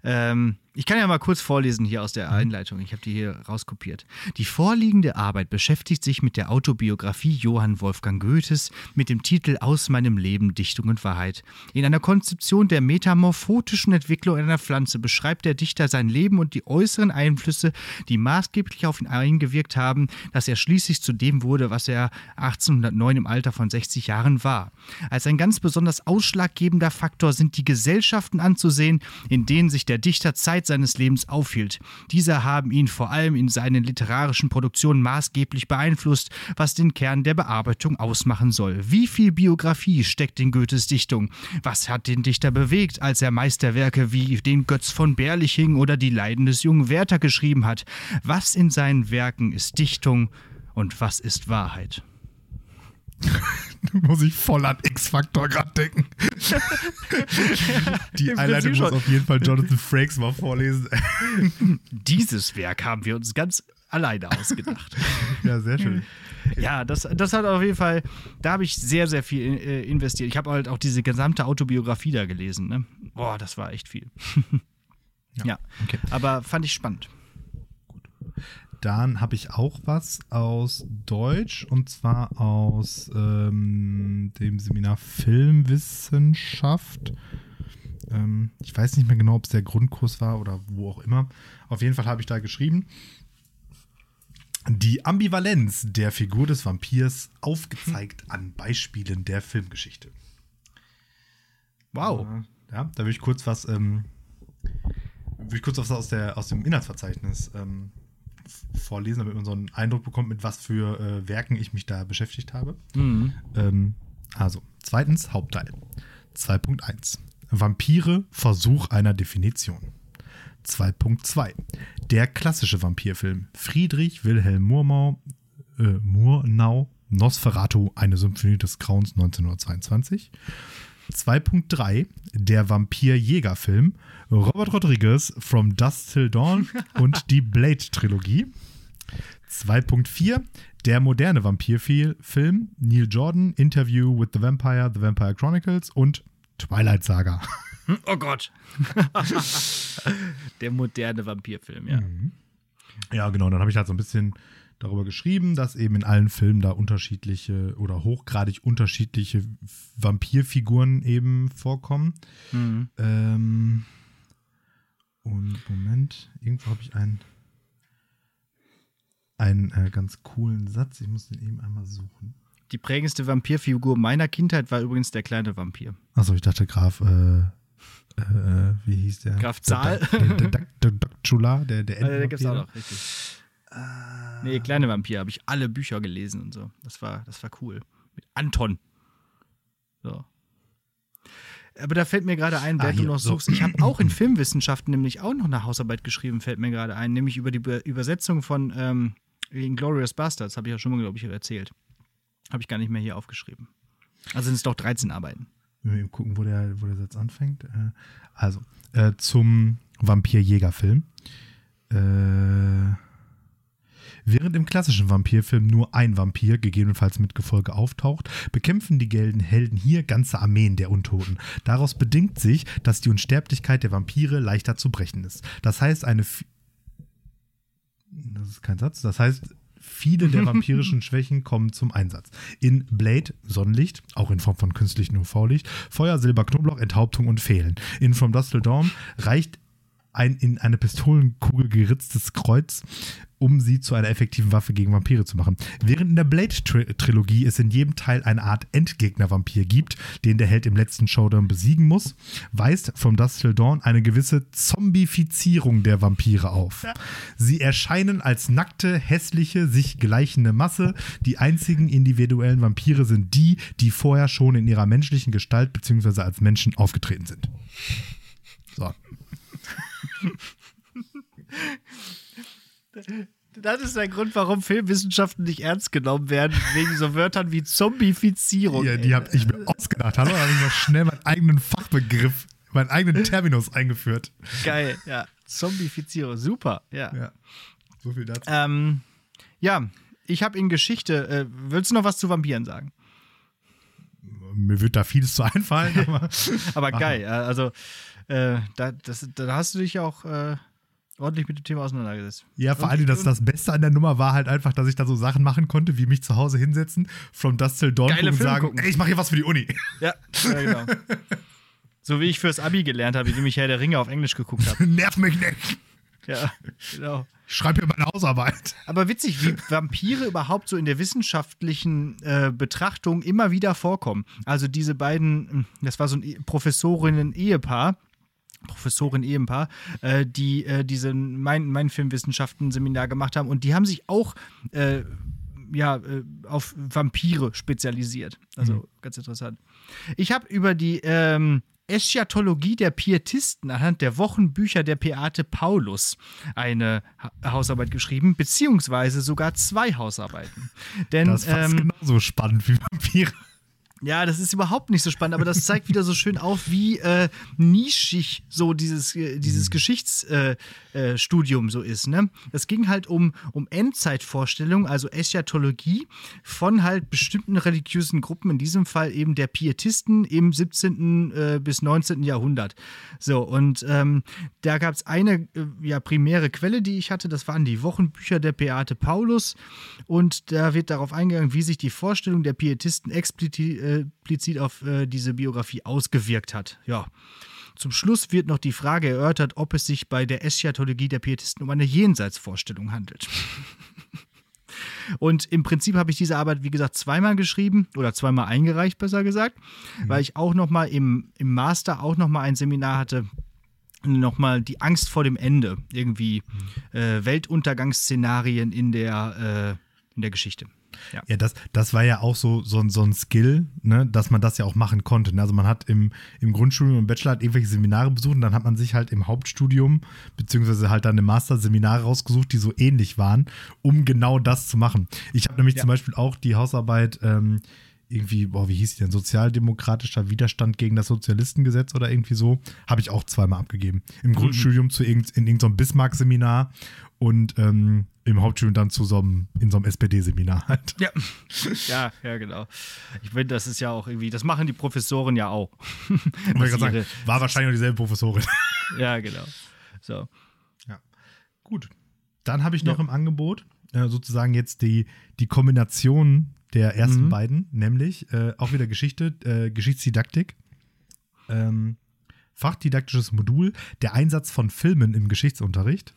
Ähm, ich kann ja mal kurz vorlesen hier aus der mhm. Einleitung. Ich habe die hier rauskopiert. Die vorliegende Arbeit beschäftigt sich mit der Autobiografie Johann Wolfgang Goethes mit dem Titel Aus meinem Leben Dichtung und Wahrheit. In einer Konzeption der metamorphotischen Entwicklung einer Pflanze beschreibt der Dichter sein Leben und die äußeren Einflüsse, die maßgeblich auf ihn eingewirkt haben, dass er schließlich zu dem wurde, was er 1809 im Alter von 60 Jahren war. Als ein ganz besonders ausschlaggebender Faktor sind die Gesellschaften anzusehen, in denen sich der Dichter Zeit seines Lebens aufhielt. Diese haben ihn vor allem in seinen literarischen Produktionen maßgeblich beeinflusst, was den Kern der Bearbeitung ausmachen soll. Wie viel Biografie steckt in Goethes Dichtung? Was hat den Dichter bewegt, als er Meisterwerke wie den Götz von Berliching oder die Leiden des jungen Werther geschrieben hat? Was in seinen Werken ist Dichtung und was ist Wahrheit? <laughs> muss ich voll an X-Factor gerade denken. <laughs> Die Einleitung muss auf jeden Fall Jonathan Frakes mal vorlesen. <laughs> Dieses Werk haben wir uns ganz alleine ausgedacht. ja, sehr schön. Ja, das, das hat auf jeden Fall, da habe ich sehr, sehr viel äh, investiert. Ich habe halt auch diese gesamte Autobiografie da gelesen. Ne? Boah, das war echt viel. ja, ja. Okay. aber fand ich spannend. Dann habe ich auch was aus Deutsch und zwar aus ähm, dem Seminar Filmwissenschaft. Ähm, ich weiß nicht mehr genau, ob es der Grundkurs war oder wo auch immer. Auf jeden Fall habe ich da geschrieben. Die Ambivalenz der Figur des Vampirs aufgezeigt an Beispielen der Filmgeschichte. Wow. Ja, da will ich kurz was, ähm, will ich kurz was aus, der, aus dem Inhaltsverzeichnis ähm, vorlesen, damit man so einen Eindruck bekommt, mit was für äh, Werken ich mich da beschäftigt habe. Mhm. Ähm, also, zweitens Hauptteil. 2.1 Vampire, Versuch einer Definition. 2.2 Der klassische Vampirfilm. Friedrich Wilhelm Murnau, äh, Murnau Nosferatu, eine Symphonie des Grauens 1922. 2.3 Der Vampir-Jäger-Film. Robert Rodriguez From Dust Till Dawn <laughs> und die Blade-Trilogie. 2.4 Der moderne Vampir-Film. Neil Jordan Interview with the Vampire, The Vampire Chronicles und Twilight Saga. Oh Gott. <laughs> Der moderne Vampirfilm, ja. Mhm. Ja, genau. Dann habe ich halt so ein bisschen darüber geschrieben, dass eben in allen Filmen da unterschiedliche oder hochgradig unterschiedliche Vampirfiguren eben vorkommen. Mhm. Ähm, und Moment, irgendwo habe ich einen, einen äh, ganz coolen Satz. Ich muss den eben einmal suchen. Die prägendste Vampirfigur meiner Kindheit war übrigens der kleine Vampir. Achso, ich dachte Graf, äh, äh, wie hieß der? Graf Zahl. Der, der, der, der, der, der, der, der gibt's auch noch, richtig. Nee, Kleine Vampir habe ich alle Bücher gelesen und so. Das war, das war cool. Mit Anton. So. Aber da fällt mir gerade ein, wer Ah, du noch so. suchst. Ich habe auch in Filmwissenschaften nämlich auch noch eine Hausarbeit geschrieben, fällt mir gerade ein, nämlich über die Be Übersetzung von ähm, Inglourious Bastards, habe ich ja schon mal, glaube ich, erzählt. Habe ich gar nicht mehr hier aufgeschrieben. Also sind es doch 13 Arbeiten. Wir müssen eben gucken, wo der, wo der Satz anfängt. Äh, Also, äh, zum Vampir-Jäger-Film. Äh, während im klassischen Vampirfilm nur ein Vampir, gegebenenfalls mit Gefolge, auftaucht, bekämpfen die gelben Helden hier ganze Armeen der Untoten. Daraus bedingt sich, dass die Unsterblichkeit der Vampire leichter zu brechen ist. Das heißt, eine. F- Das ist kein Satz. Das heißt, viele der <laughs> vampirischen Schwächen kommen zum Einsatz. In Blade Sonnenlicht, auch in Form von künstlichem UV-Licht, Feuer, Silber, Knoblauch, Enthauptung und Fehlen. In From Dusk Till Dawn reicht ein in eine Pistolenkugel geritztes Kreuz, um sie zu einer effektiven Waffe gegen Vampire zu machen. Während in der Blade-Trilogie es in jedem Teil eine Art Endgegner-Vampir gibt, den der Held im letzten Showdown besiegen muss, weist From Dusk Till Dawn eine gewisse Zombifizierung der Vampire auf. Sie erscheinen als nackte, hässliche, sich gleichende Masse. Die einzigen individuellen Vampire sind die, die vorher schon in ihrer menschlichen Gestalt bzw. als Menschen aufgetreten sind. So. Das ist der Grund, warum Filmwissenschaften nicht ernst genommen werden, wegen so Wörtern wie Zombifizierung. Ja, die habe ich mir ausgedacht. Hallo, da habe ich mal schnell meinen eigenen Fachbegriff, meinen eigenen Terminus eingeführt. Geil, ja. Zombifizierung, super, ja. Ja. So viel dazu. Ähm, ja, ich habe in Geschichte, äh, willst du noch was zu Vampiren sagen? Mir wird da vieles zu einfallen, <laughs> aber Aber geil, also äh, da, das, da hast du dich auch äh, ordentlich mit dem Thema auseinandergesetzt. ja, vor allem das, und- das Beste an der Nummer war halt einfach, dass ich da so Sachen machen konnte, wie mich zu Hause hinsetzen, From Dust Till Dawn und sagen, gucken. ey, ich mache hier was für die Uni. Ja, ja genau. so wie ich fürs Abi gelernt habe, indem ich Herr der Ringe auf Englisch geguckt habe. <laughs> Nerv mich nicht. Ja, genau. Ich schreibe hier meine Hausarbeit. Aber witzig, wie Vampire überhaupt so in der wissenschaftlichen äh, Betrachtung immer wieder vorkommen. Also diese beiden, hm, das war so ein E- Professorinnen-Ehepaar, Professorin-Ehepaar, äh, die äh, diese mein, mein Filmwissenschaften-Seminar gemacht haben und die haben sich auch äh, ja, äh, auf Vampire spezialisiert. Also ganz interessant. Ich habe über die ähm, Eschatologie der Pietisten anhand der Wochenbücher der Beate Paulus eine ha Hausarbeit geschrieben, beziehungsweise sogar zwei Hausarbeiten. Denn Das ist ähm, genauso spannend wie Vampire. Ja, das ist überhaupt nicht so spannend, aber das zeigt wieder so schön auf, wie äh, nischig so dieses, äh, dieses Geschichtsstudium äh, Studium so ist. Ne? Es ging halt um, um Endzeitvorstellungen, also Eschatologie von halt bestimmten religiösen Gruppen, in diesem Fall eben der Pietisten im 17. Äh, bis 19. Jahrhundert. So, und ähm, da gab es eine äh, ja, primäre Quelle, die ich hatte, das waren die Wochenbücher der Beate Paulus. Und da wird darauf eingegangen, wie sich die Vorstellung der Pietisten explizit, explizit auf äh, diese Biografie ausgewirkt hat. Ja. Zum Schluss wird noch die Frage erörtert, ob es sich bei der Eschatologie der Pietisten um eine Jenseitsvorstellung handelt. <laughs> Und im Prinzip habe ich diese Arbeit, wie gesagt, zweimal geschrieben oder zweimal eingereicht, besser gesagt, weil ich auch noch mal im, im Master auch noch mal ein Seminar hatte, noch mal die Angst vor dem Ende, irgendwie äh, Weltuntergangsszenarien in der, äh, in der Geschichte. Ja. Ja, das, das war ja auch so, so, ein- so ein Skill, ne, dass man das ja auch machen konnte. ne? Also man hat im, im Grundstudium und Bachelor hat irgendwelche Seminare besucht und dann hat man sich halt im Hauptstudium, beziehungsweise halt dann im Master Seminare rausgesucht, die so ähnlich waren, um genau das zu machen. Ich habe nämlich Ja. zum Beispiel auch die Hausarbeit ähm, irgendwie, boah, wie hieß die denn? Sozialdemokratischer Widerstand gegen das Sozialistengesetz oder irgendwie so, habe ich auch zweimal abgegeben. Im Grundstudium zu irgend, in irgendeinem Bismarck-Seminar und ähm, im Hauptstudium dann zu so einem, in so einem SPD-Seminar halt. Ja. <laughs> ja, ja, genau. Ich finde, das ist ja auch irgendwie, das machen die Professoren ja auch. <laughs> Sagen, war wahrscheinlich auch dieselbe Professorin. <laughs> ja, genau. So. Gut. Dann habe ich noch Ja. im Angebot äh, sozusagen jetzt die, die Kombination der ersten Mhm. beiden, nämlich äh, auch wieder Geschichte, äh, Geschichtsdidaktik. Ähm, fachdidaktisches Modul, der Einsatz von Filmen im Geschichtsunterricht.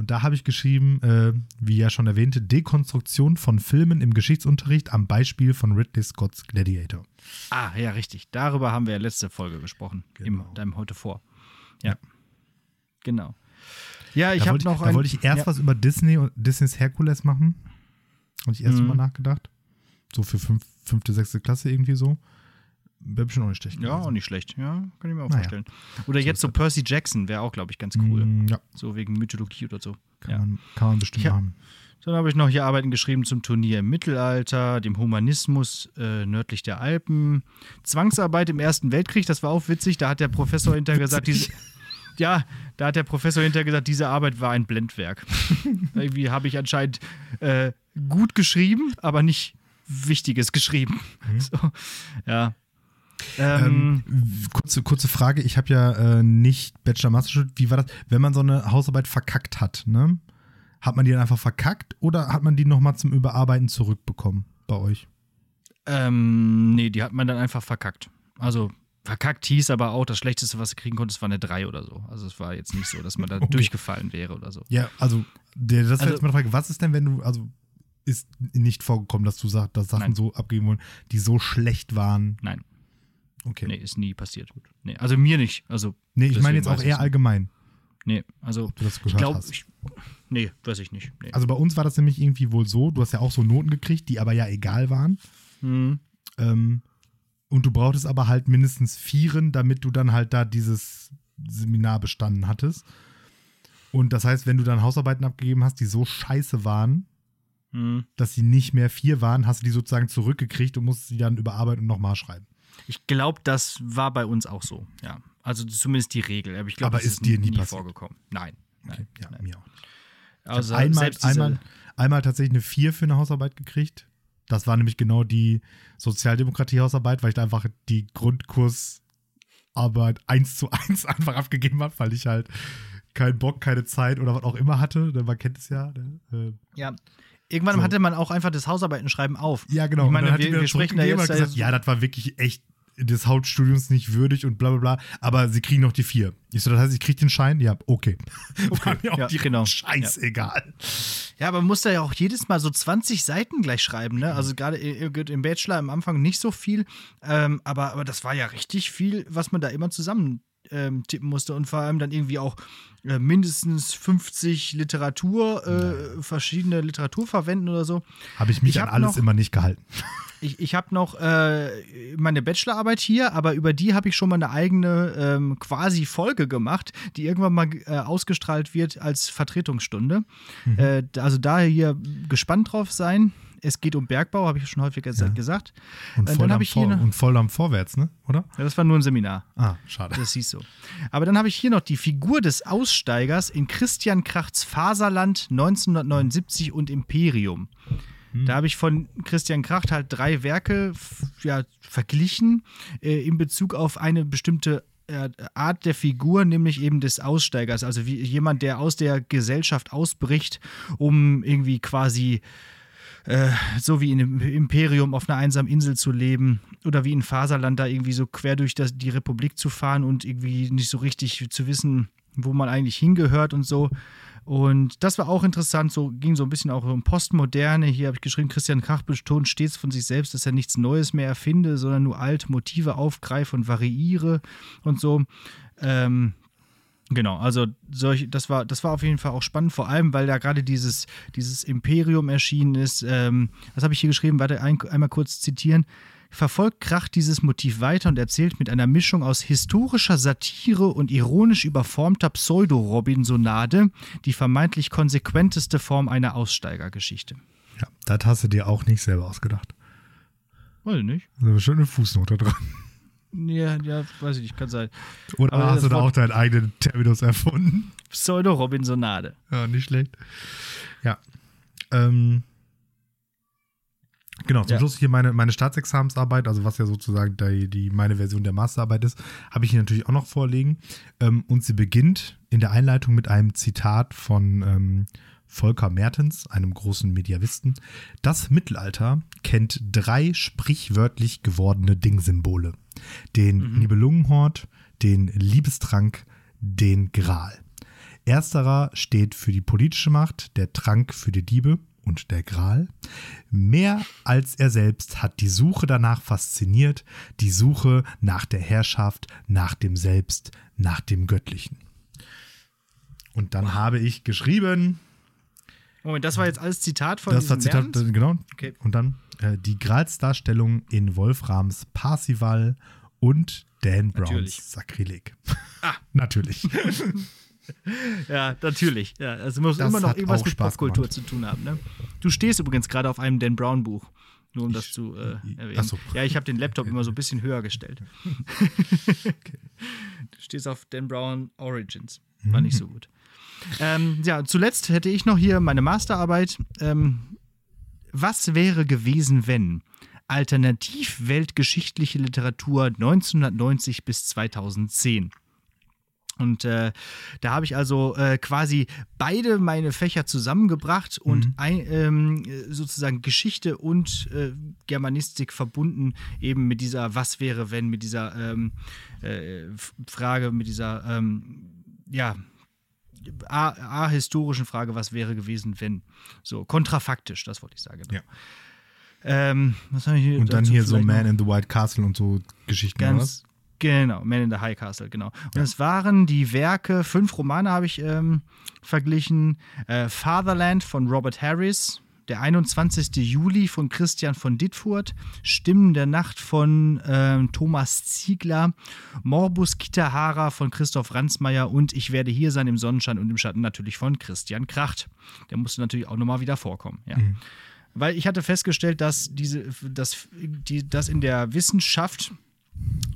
Und da habe ich geschrieben, äh, wie ja schon erwähnte, Dekonstruktion von Filmen im Geschichtsunterricht am Beispiel von Ridley Scotts Gladiator. Ah, ja, richtig. Darüber haben wir ja letzte Folge gesprochen. Genau. Im, deinem heute vor. Ja. Genau. Ja, ich habe noch da ein. wollte ich erst ja. was über Disney und Disneys Herkules machen. Habe ich erst Mhm. drüber nachgedacht. So für fünf, fünfte, sechste Klasse irgendwie so. Wäre bestimmt auch nicht schlecht. Ja, gewesen. auch nicht schlecht. Ja, kann ich mir auch Naja. vorstellen. Oder jetzt so Percy Jackson wäre auch, glaube ich, ganz cool. Mm, Ja, So wegen Mythologie oder so. kann, Ja. man, kann man bestimmt Ja. machen. Dann habe ich noch hier Arbeiten geschrieben zum Turnier im Mittelalter, dem Humanismus äh, nördlich der Alpen, Zwangsarbeit im Ersten Weltkrieg, das war auch witzig. Da hat der Professor hinterher gesagt, diese, ja, da hat der Professor hinterher gesagt, diese Arbeit war ein Blendwerk. <laughs> Irgendwie habe ich anscheinend äh, gut geschrieben, aber nicht Wichtiges geschrieben. <laughs> So, ja. Ähm, Ähm, kurze, kurze Frage, ich habe ja äh, nicht Bachelor Master studiert. Wie war das, wenn man so eine Hausarbeit verkackt hat, ne? Hat man die dann einfach verkackt oder hat man die nochmal zum Überarbeiten zurückbekommen bei euch? Ähm, nee, die hat man dann einfach verkackt. Also verkackt hieß aber auch, das Schlechteste, was du kriegen konntest, war eine 3 oder so. Also es war jetzt nicht so, dass man da <laughs> Okay. durchgefallen wäre oder so. Ja, also der, das wäre Also- jetzt meine Frage, was ist denn, wenn du, also ist nicht vorgekommen, dass du sagst, dass Sachen Nein. so abgeben wurden, die so schlecht waren? Nein, Okay. nee, ist nie passiert. Nee, also mir nicht. Also, Nee, ich meine jetzt auch eher allgemein, nee, also ob du das ich gehört glaube, ich, nee, weiß ich nicht. Nee. Also bei uns war das nämlich irgendwie wohl so, du hast ja auch so Noten gekriegt, die aber ja egal waren. Hm, Ähm, und du brauchtest aber halt mindestens Vieren, damit du dann halt da dieses Seminar bestanden hattest. Und das heißt, wenn du dann Hausarbeiten abgegeben hast, die so scheiße waren, hm. dass sie nicht mehr vier waren, hast du die sozusagen zurückgekriegt und musst sie dann überarbeiten und nochmal schreiben. Ich glaube, das war bei uns auch so, ja. Also zumindest die Regel. Aber ich glaube, Aber ist dir nie passiert? vorgekommen. Nein. nein, ja, nein. mir auch. Also einmal, einmal, einmal tatsächlich eine vier für eine Hausarbeit gekriegt. Das war nämlich genau die Sozialdemokratie-Hausarbeit, weil ich da einfach die Grundkursarbeit eins zu eins <laughs> einfach abgegeben habe, weil ich halt keinen Bock, keine Zeit oder was auch immer hatte. Ne, Man kennt es ja. Ne? Äh, ja. Irgendwann So. hatte man auch einfach das Hausarbeitenschreiben auf. Ja, genau. Ich meine, wir- wir sprechen da jetzt gesagt, ja, das war wirklich echt des Hauptstudiums nicht würdig und bla bla bla. Aber sie kriegen noch die vier. Ich so, das heißt, ich kriege den Schein? Ja, okay. <laughs> War mir auch ja, direkt genau. scheißegal. Ja, aber man muss da ja auch jedes Mal so 20 Seiten gleich schreiben, ne? Also gerade im Bachelor am Anfang nicht so viel, ähm, aber, aber das war ja richtig viel, was man da immer zusammen ähm, tippen musste und vor allem dann irgendwie auch äh, mindestens 50 Literatur, äh, verschiedene Literatur verwenden oder so. Habe ich mich Ich an alles immer nicht gehalten. Ich, ich habe noch äh, meine Bachelorarbeit hier, aber über die habe ich schon mal eine eigene ähm, quasi Folge gemacht, die irgendwann mal äh, ausgestrahlt wird als Vertretungsstunde. Mhm. Äh, also daher hier gespannt drauf sein. Es geht um Bergbau, habe ich schon häufiger Ja. gesagt. Und Äh, voll, am habe ich hier Vor und voll am Vorwärts, ne? Oder? ja, das war nur ein Seminar. Ah, schade. Das hieß so. Aber dann habe ich hier noch die Figur des Aussteigers in Christian Krachts Faserland 1979 und Imperium. Da habe ich von Christian Kracht halt drei Werke ja, verglichen äh, in Bezug auf eine bestimmte äh, Art der Figur, nämlich eben des Aussteigers. Also wie jemand, der aus der Gesellschaft ausbricht, um irgendwie quasi äh, so wie in einem Imperium auf einer einsamen Insel zu leben oder wie in Faserland da irgendwie so quer durch das, die Republik zu fahren und irgendwie nicht so richtig zu wissen, wo man eigentlich hingehört und so. Und das war auch interessant, so ging so ein bisschen auch um Postmoderne. Hier habe ich geschrieben, Christian Krach betont stets von sich selbst, dass er nichts Neues mehr erfinde, sondern nur alte Motive aufgreife und variiere und so. Ähm, Genau, also solch, das, war, das war auf jeden Fall auch spannend, vor allem, weil da gerade dieses, dieses Imperium erschienen ist. Ähm, was habe ich hier geschrieben? Warte, ein, einmal kurz zitieren. Verfolgt Krach dieses Motiv weiter und erzählt mit einer Mischung aus historischer Satire und ironisch überformter Pseudo-Robinsonade die vermeintlich konsequenteste Form einer Aussteigergeschichte. Ja, das hast du dir auch nicht selber ausgedacht. Weiß ich nicht. Da ist schon eine Fußnote dran. Ja, ja, weiß ich nicht, kann sein. Oder Aber hast du da auch deinen eigenen Terminus erfunden? Pseudo-Robinsonade. Ja, nicht schlecht. Ja. Ähm, genau, zum Ja. Schluss hier meine, meine Staatsexamensarbeit, also was ja sozusagen die, die meine Version der Masterarbeit ist, habe ich hier natürlich auch noch vorlegen. Ähm, und sie beginnt in der Einleitung mit einem Zitat von ähm, Volker Mertens, einem großen Mediavisten. Das Mittelalter kennt drei sprichwörtlich gewordene Dingsymbole. Den Nibelungenhort, den Liebestrank, den Gral. Ersterer steht für die politische Macht, der Trank für die Diebe und der Gral. Mehr als er selbst hat die Suche danach fasziniert, die Suche nach der Herrschaft, nach dem Selbst, nach dem Göttlichen. Und dann habe ich geschrieben, Moment, das war jetzt alles Zitat von Das war Zitat, Mertens? genau. Okay. Und dann äh, die Gralsdarstellung in Wolframs Parsival und Dan Browns Natürlich. Sakrileg. Ah. <laughs> Natürlich. <laughs> <laughs> Ja, natürlich. Ja, also muss Das immer noch irgendwas mit Spaß Popkultur gemacht. zu tun haben. Ne? Du stehst übrigens gerade auf einem Dan Brown Buch. Nur um das zu äh, erwähnen. So. Ja, ich habe den Laptop immer so ein bisschen höher gestellt. <laughs> <laughs> Du stehst auf Dan Brown Origins. War nicht so gut. Ähm, ja, zuletzt hätte ich noch hier meine Masterarbeit. Ähm, was wäre gewesen, wenn? Alternativ weltgeschichtliche Literatur 1990 bis 2010. Und äh, da habe ich also äh, quasi beide meine Fächer zusammengebracht und ein, ähm, äh, sozusagen Geschichte und äh, Germanistik verbunden, eben mit dieser Was wäre, wenn, mit dieser ähm, äh, Frage, mit dieser, ähm, ja, ahistorischen Frage, was wäre gewesen, wenn. So, kontrafaktisch, das wollte ich sagen. genau. Ja. Ähm, was habe ich hier Und dann hier so noch? Man in the White Castle und so Geschichten. Ganz genau, Man in the High Castle, genau. Und es waren die Werke, fünf Romane habe ich ähm, verglichen. Äh, Fatherland von Robert Harris, der 21. Juli von Christian von Dittfurt, Stimmen der Nacht von ähm, Thomas Ziegler, Morbus Kitahara von Christoph Ransmayr und Ich werde hier sein im Sonnenschein und im Schatten natürlich von Christian Kracht. Der musste natürlich auch nochmal wieder vorkommen, ja. Weil ich hatte festgestellt, dass diese, dass, die, dass in der Wissenschaft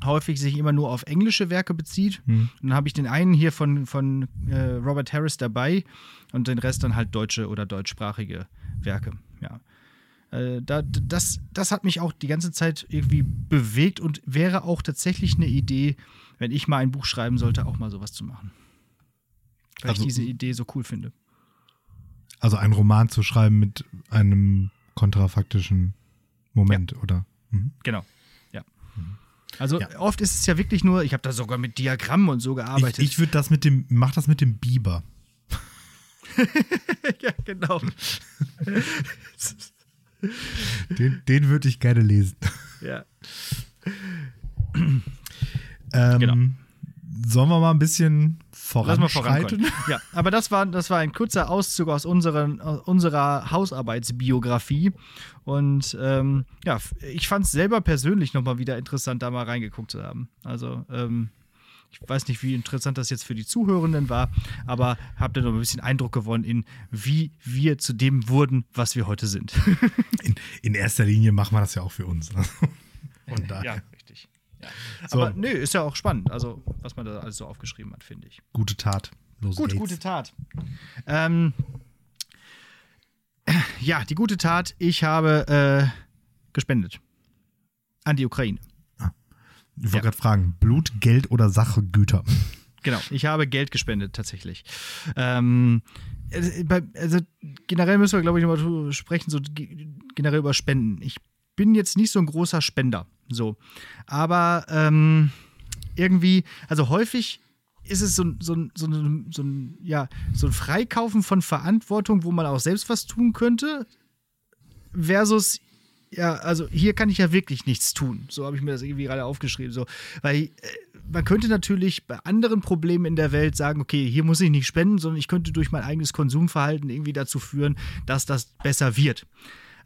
häufig sich immer nur auf englische Werke bezieht. Und dann habe ich den einen hier von, von äh, Robert Harris dabei und den Rest dann halt deutsche oder deutschsprachige Werke. Ja. Äh, da, das, das hat mich auch die ganze Zeit irgendwie bewegt und wäre auch tatsächlich eine Idee, wenn ich mal ein Buch schreiben sollte, auch mal sowas zu machen. Weil Also- ich diese Idee so cool finde. Also einen Roman zu schreiben mit einem kontrafaktischen Moment, oder? Mhm. Genau. Also Ja. oft ist es ja wirklich nur, ich habe da sogar mit Diagrammen und so Ich, gearbeitet. ich würde das mit dem, mach das mit dem Biber. <laughs> ja, genau. <laughs> Den, den würde ich gerne lesen. ja. Ähm, Genau. Sollen wir mal ein bisschen Lass mal voranschreiten? <laughs> Ja, aber das war, das war ein kurzer Auszug aus unseren, aus unserer Hausarbeitsbiografie. Und ähm, ja, ich fand es selber persönlich nochmal wieder interessant, da mal reingeguckt zu haben. Also, ähm, ich weiß nicht, wie interessant das jetzt für die Zuhörenden war, aber habt ihr noch ein bisschen Eindruck gewonnen in, wie wir zu dem wurden, was wir heute sind. In, in erster Linie machen wir das ja auch für uns. ne? <laughs> Daher, richtig. Ja. So. Aber nö, ist ja auch spannend, also was man da alles so aufgeschrieben hat, finde ich. gute Tat. Los Gut, geht's. gute Tat. Ähm, ja, die gute Tat, ich habe äh, gespendet. An die Ukraine. Ich wollte Ja. gerade fragen, Blut, Geld oder Sachgüter? Genau, ich habe Geld gespendet tatsächlich. Ähm, äh, bei- also generell müssen wir, glaube ich, nochmal sprechen, so ge- generell über Spenden. Ich bin jetzt nicht so ein großer Spender, so. Aber ähm, irgendwie, also häufig ist es so, ein- so, so, so, ein, ja, so ein Freikaufen von Verantwortung, wo man auch selbst was tun könnte, versus ja, also hier kann ich ja wirklich nichts tun. So habe ich mir das irgendwie gerade aufgeschrieben. So, weil äh, man könnte natürlich bei anderen Problemen in der Welt sagen, okay, hier muss ich nicht spenden, sondern ich könnte durch mein eigenes Konsumverhalten irgendwie dazu führen, dass das besser wird.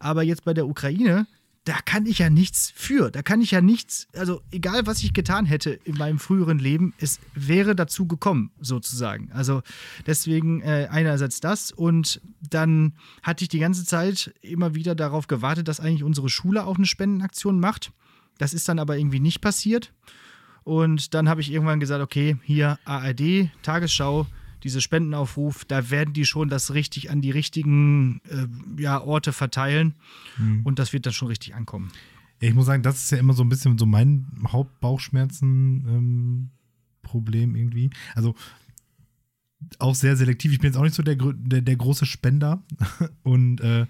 Aber jetzt bei der Ukraine, da kann ich ja nichts für. Da kann ich ja nichts, also egal was ich getan hätte in meinem früheren Leben, es wäre dazu gekommen, sozusagen. Also deswegen äh, einerseits das und dann hatte ich die ganze Zeit immer wieder darauf gewartet, dass eigentlich unsere Schule auch eine Spendenaktion macht. Das ist dann aber irgendwie nicht passiert. Und dann habe ich irgendwann gesagt, okay, hier ARD, Tagesschau, diese Spendenaufruf, da werden die schon das richtig an die richtigen äh, ja, Orte verteilen. Und das wird dann schon richtig ankommen. Ich muss sagen, das ist ja immer so ein bisschen so mein Hauptbauchschmerzen-Problem irgendwie. Also auch sehr selektiv. Ich bin jetzt auch nicht so der, der, der große Spender. <laughs> Und äh,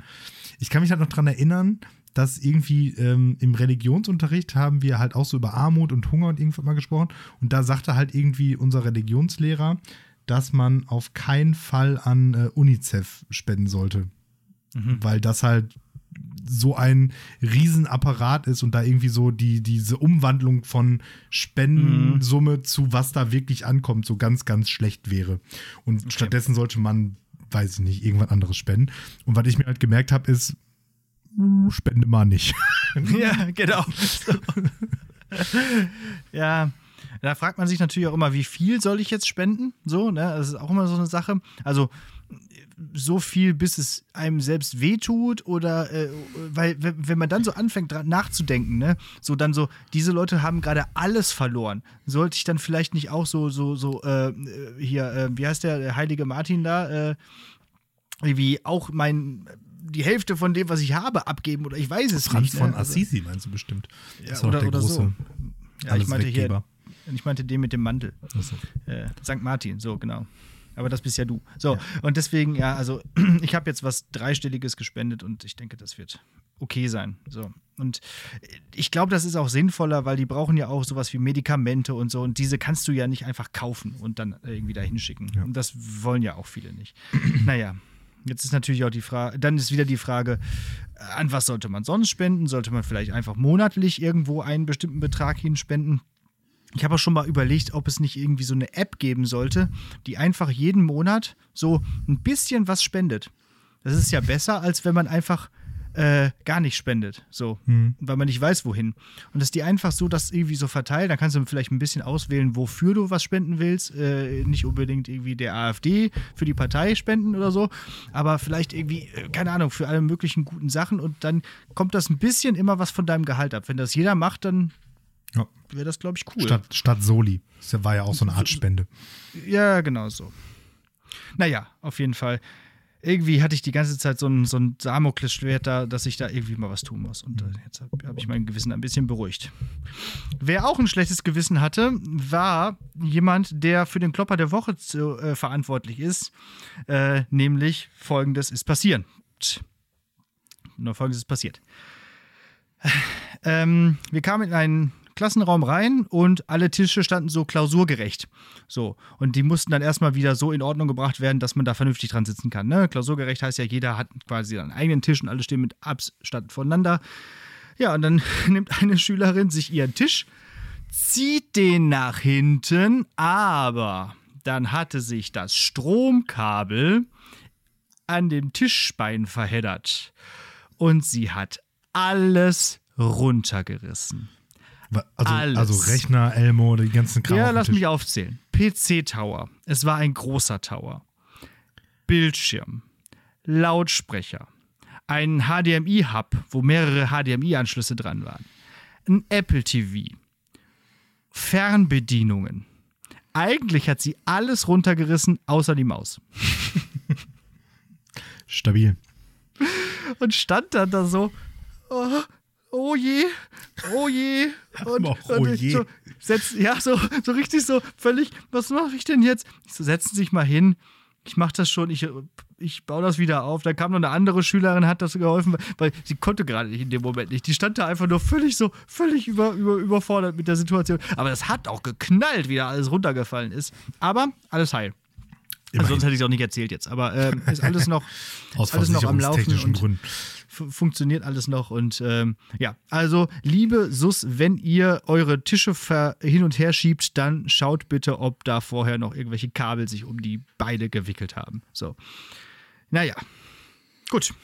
ich kann mich halt noch dran erinnern, dass irgendwie ähm, im Religionsunterricht haben wir halt auch so über Armut und Hunger und irgendwas mal gesprochen. Und da sagte halt irgendwie unser Religionslehrer, dass man auf keinen Fall an äh, UNICEF spenden sollte. Weil das halt so ein Riesenapparat ist und da irgendwie so die, diese Umwandlung von Spendensumme zu was da wirklich ankommt, so ganz, ganz schlecht wäre. Und stattdessen sollte man weiß ich nicht, irgendwas anderes spenden. Und was ich mir halt gemerkt habe, ist, spende mal nicht. <laughs> ja, genau. So. <laughs> ja, da fragt man sich natürlich auch immer, wie viel soll ich jetzt spenden? So, ne? Das ist auch immer so eine Sache. Also so viel, bis es einem selbst wehtut oder äh, weil wenn man dann so anfängt dran nachzudenken, ne, so dann so diese Leute haben gerade alles verloren. Sollte ich dann vielleicht nicht auch so so so äh, hier äh, wie heißt der, der heilige Martin da äh, wie auch mein die Hälfte von dem, was ich habe, abgeben oder ich weiß es Franz nicht. Franz von ne? Also Assisi meinst du bestimmt. Ja, das ist oder, der oder große so. Ja, ich meinte hier, ich meinte den mit dem Mantel. So. Äh, St. Martin, so genau. Aber das bist ja du. So, ja. und deswegen, ja, also <clears throat> ich habe jetzt was Dreistelliges gespendet und ich denke, das wird okay sein. So. Und ich glaube, das ist auch sinnvoller, weil die brauchen ja auch sowas wie Medikamente und so. Und diese kannst du ja nicht einfach kaufen und dann irgendwie da hinschicken. Ja. Und das wollen ja auch viele nicht. <clears throat> naja. Jetzt ist natürlich auch die Frage, dann ist wieder die Frage, an was sollte man sonst spenden? Sollte man vielleicht einfach monatlich irgendwo einen bestimmten Betrag hinspenden? Ich habe auch schon mal überlegt, ob es nicht irgendwie so eine App geben sollte, die einfach jeden Monat so ein bisschen was spendet. Das ist ja besser, als wenn man einfach äh, gar nicht spendet, so, mhm. weil man nicht weiß, wohin. Und dass die einfach so das irgendwie so verteilt, dann kannst du vielleicht ein bisschen auswählen, wofür du was spenden willst. Äh, nicht unbedingt irgendwie der AfD für die Partei spenden oder so, aber vielleicht irgendwie, äh, keine Ahnung, für alle möglichen guten Sachen und dann kommt das ein bisschen immer was von deinem Gehalt ab. Wenn das jeder macht, dann ja. Wäre das, glaube ich, cool. Statt, statt Soli. Das war ja auch so eine Art Spende. Ja, genau so. Naja, auf jeden Fall. Irgendwie hatte ich die ganze Zeit so ein, so ein Damoklesschwert da, dass ich da irgendwie mal was tun muss. Und äh, jetzt habe hab ich mein Gewissen ein bisschen beruhigt. Wer auch ein schlechtes Gewissen hatte, war jemand, der für den Klopper der Woche zu, äh, verantwortlich ist. Äh, nämlich folgendes ist passiert. Nur folgendes ist passiert. Ähm, wir kamen in einen Klassenraum rein und alle Tische standen so klausurgerecht. So. Und die mussten dann erstmal wieder so in Ordnung gebracht werden, dass man da vernünftig dran sitzen kann. Ne? Klausurgerecht heißt ja, jeder hat quasi einen eigenen Tisch und alle stehen mit Abstand voneinander. Ja, und dann <laughs> nimmt eine Schülerin sich ihren Tisch, zieht den nach hinten, aber dann hatte sich das Stromkabel an dem Tischbein verheddert. Und sie hat alles runtergerissen. Also, Alles. also Rechner, Elmo, die ganzen Kram. Ja, lass mich aufzählen. PC-Tower. Es war ein großer Tower. Bildschirm. Lautsprecher. Ein HDMI-Hub, wo mehrere HDMI-Anschlüsse dran waren. Ein Apple TV. Fernbedienungen. Eigentlich hat sie alles runtergerissen, außer die Maus. Stabil. Und stand dann da so, oh, oh je, oh je. <laughs> Und, oh je. So, setz, ja, so, so richtig so völlig, was mache ich denn jetzt? Ich so, setzen Sie sich mal hin. Ich mache das schon, ich, ich baue das wieder auf. Da kam noch eine andere Schülerin, hat das geholfen, weil sie konnte gerade nicht in dem Moment nicht. Die stand da einfach nur völlig so, völlig über, über, überfordert mit der Situation. Aber das hat auch geknallt, wie da alles runtergefallen ist. Aber alles heil. Also sonst hätte ich es auch nicht erzählt jetzt. Aber äh, ist alles noch, <laughs> Aus alles noch am Laufen. Und Gründen. Funktioniert alles noch. Und ähm, ja, also liebe Sus, wenn ihr eure Tische hin und her schiebt, dann schaut bitte, ob da vorher noch irgendwelche Kabel sich um die Beine gewickelt haben. So. Naja. Gut.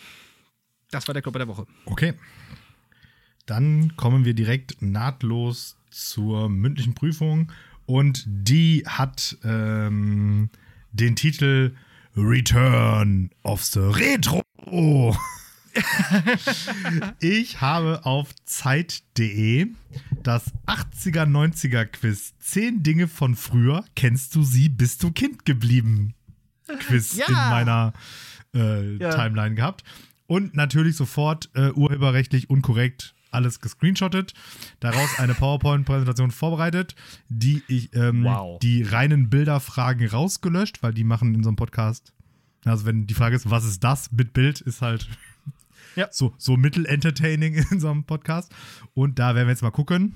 Das war der Klopper der Woche. Okay. Dann kommen wir direkt nahtlos zur mündlichen Prüfung. Und die hat. Ähm, den Titel Return of the Retro. <laughs> ich habe auf Zeit.de das 80er, 90er Quiz 10 Dinge von früher. Kennst du sie? Bist du Kind geblieben? Quiz ja. in meiner äh, ja. Timeline gehabt. Und natürlich sofort äh, urheberrechtlich unkorrekt alles gescreenshottet, daraus eine PowerPoint-Präsentation vorbereitet, die ich ähm, wow. die reinen Bilderfragen rausgelöscht, weil die machen in so einem Podcast. Also wenn die Frage ist, was ist das mit Bild, ist halt ja. so, so mittel-entertaining <laughs> in so einem Podcast. Und da werden wir jetzt mal gucken.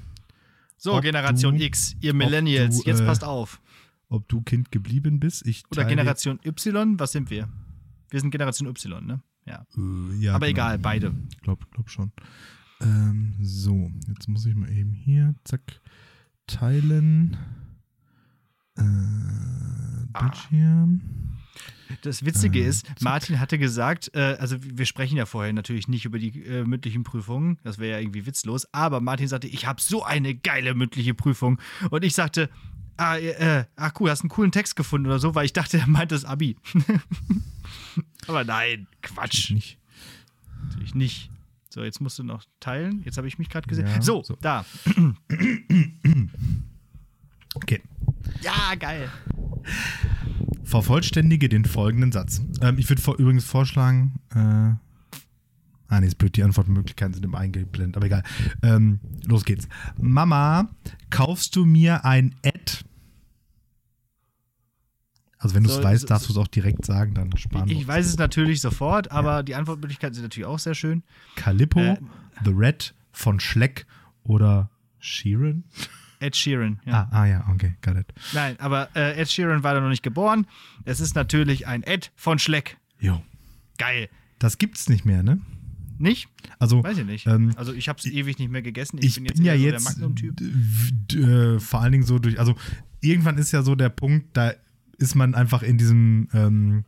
So, Generation du, X, ihr Millennials, du, jetzt äh, passt auf. Ob du Kind geblieben bist. Ich Oder Generation Y, was sind wir? Wir sind Generation Y, ne? Ja. Äh, ja Aber genau. egal, beide. Glaub, glaub schon. Ähm, so, jetzt muss ich mal eben hier, zack, teilen. Äh, Bildschirm. Das Witzige Äh, ist, Martin hatte gesagt, äh, also wir sprechen ja vorher natürlich nicht über die äh, mündlichen Prüfungen, das wäre ja irgendwie witzlos, aber Martin sagte, ich habe so eine geile mündliche Prüfung. Und ich sagte, ah, äh, ah cool, hast einen coolen Text gefunden oder so, weil ich dachte, <laughs> er meint das Abi. <laughs> aber nein, Quatsch. Nicht. Natürlich nicht. So, jetzt musst du noch teilen. Jetzt habe ich mich gerade gesehen. Ja, so, so. da. <clears throat> Okay. Ja, geil. Vervollständige den folgenden Satz. Ähm, ich würde vor, übrigens vorschlagen, äh, ah, nee, ist blöd, die Antwortmöglichkeiten sind im eingeblendet, aber egal. Ähm, los geht's. Mama, kaufst du mir ein Ad? Also wenn du es So, weißt, so- darfst du es auch direkt sagen, dann sparen Ich wir. weiß es natürlich sofort, aber die Antwortmöglichkeiten sind natürlich auch sehr schön. Calippo, Äh, The Red von Schleck oder Sheeran? Ed Sheeran. Ja. Ah, ah ja, okay, got it. Nein, aber äh, Ed Sheeran war da noch nicht geboren. Es ist natürlich ein Ed von Schleck. Jo. Geil. Das gibt's nicht mehr, ne? Nicht? Also, Weiß ich nicht. Ähm, also ich habe es ewig nicht mehr gegessen. ich, bin ja eher jetzt so der Magnum-Typ. äh, vor allen Dingen so durch, also irgendwann ist ja so der Punkt, da ist man einfach in diesem ähm,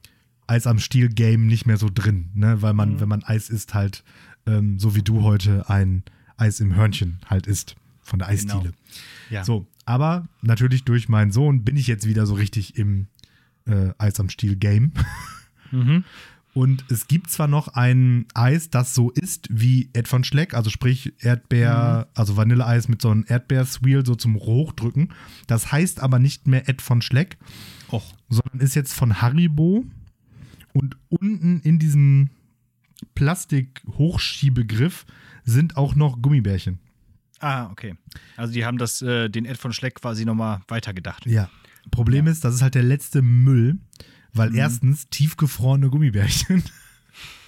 Eis am Stiel-Game nicht mehr so drin, ne? Weil man, Mhm. wenn man Eis isst, halt, ähm, so wie du heute ein Eis im Hörnchen halt isst, von der Eisdiele. Genau. Ja. So, aber natürlich durch meinen Sohn bin ich jetzt wieder so richtig im äh, Eis am Stiel-Game. <laughs> Mhm. Und es gibt zwar noch ein Eis, das so ist wie Ed von Schleck, also sprich Erdbeer, also Vanilleeis mit so einem Erdbeerswheel so zum Hochdrücken. Das heißt aber nicht mehr Ed von Schleck, Och. sondern ist jetzt von Haribo. Und unten in diesem Plastik-Hochschiebegriff sind auch noch Gummibärchen. Ah, okay. Also die haben das, äh, den Ed von Schleck quasi nochmal weitergedacht. Ja. Problem ist, das ist halt der letzte Müll, weil Mhm. erstens tiefgefrorene Gummibärchen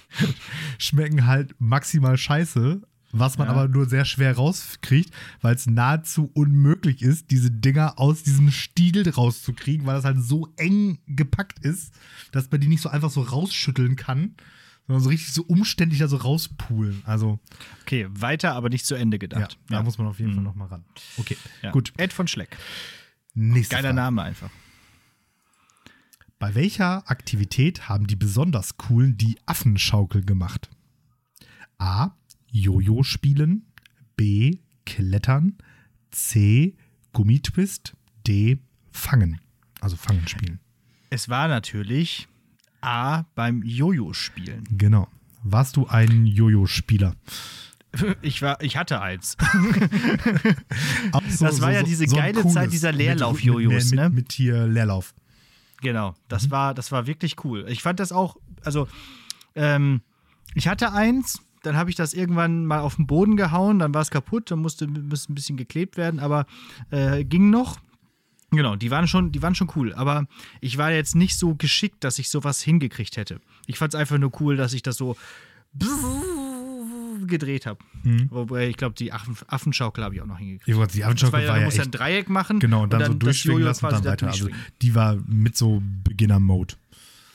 <laughs> schmecken halt maximal scheiße, was man Ja. aber nur sehr schwer rauskriegt, weil es nahezu unmöglich ist, diese Dinger aus diesem Stiel rauszukriegen, weil das halt so eng gepackt ist, dass man die nicht so einfach so rausschütteln kann, sondern so richtig so umständlich da so rauspulen. Also, Okay, weiter, aber nicht zu Ende ja, gedacht. da muss man auf jeden Fall noch mal ran. Okay, Ja. gut. Ed von Schleck. Nächste Geiler Frage. Name einfach. Bei welcher Aktivität haben die besonders coolen die Affenschaukel gemacht? A. Jojo spielen. B. Klettern. C. Gummitwist. D. Fangen. Also Fangen spielen. Es war natürlich A beim Jojo-Spielen. Genau. Warst du ein Jojo-Spieler? Ich war, ich hatte eins. <laughs> So- Das war ja diese ein geile Zeit dieser Leerlauf-Jojos, mit, ne? Mit, mit hier Leerlauf. Genau, das war, das war wirklich cool. Ich fand das auch, also ähm, ich hatte eins, dann habe ich das irgendwann mal auf den Boden gehauen, dann war es kaputt, dann musste, musste ein bisschen geklebt werden, aber äh, ging noch. Genau, die waren schon, die waren schon cool, aber ich war jetzt nicht so geschickt, dass ich sowas hingekriegt hätte. Ich fand es einfach nur cool, dass ich das so <laughs> gedreht habe. Mhm. Wobei ich glaube, die Affen, Affenschaukel habe ich auch noch hingekriegt. Ich wollte die Affenschaukel war ja, war du ja musst ja ein Dreieck machen. genau, und dann, so das durchschwingen Jojo lassen und dann da weiter. Also durchschwingen. die war mit so Beginner-Mode.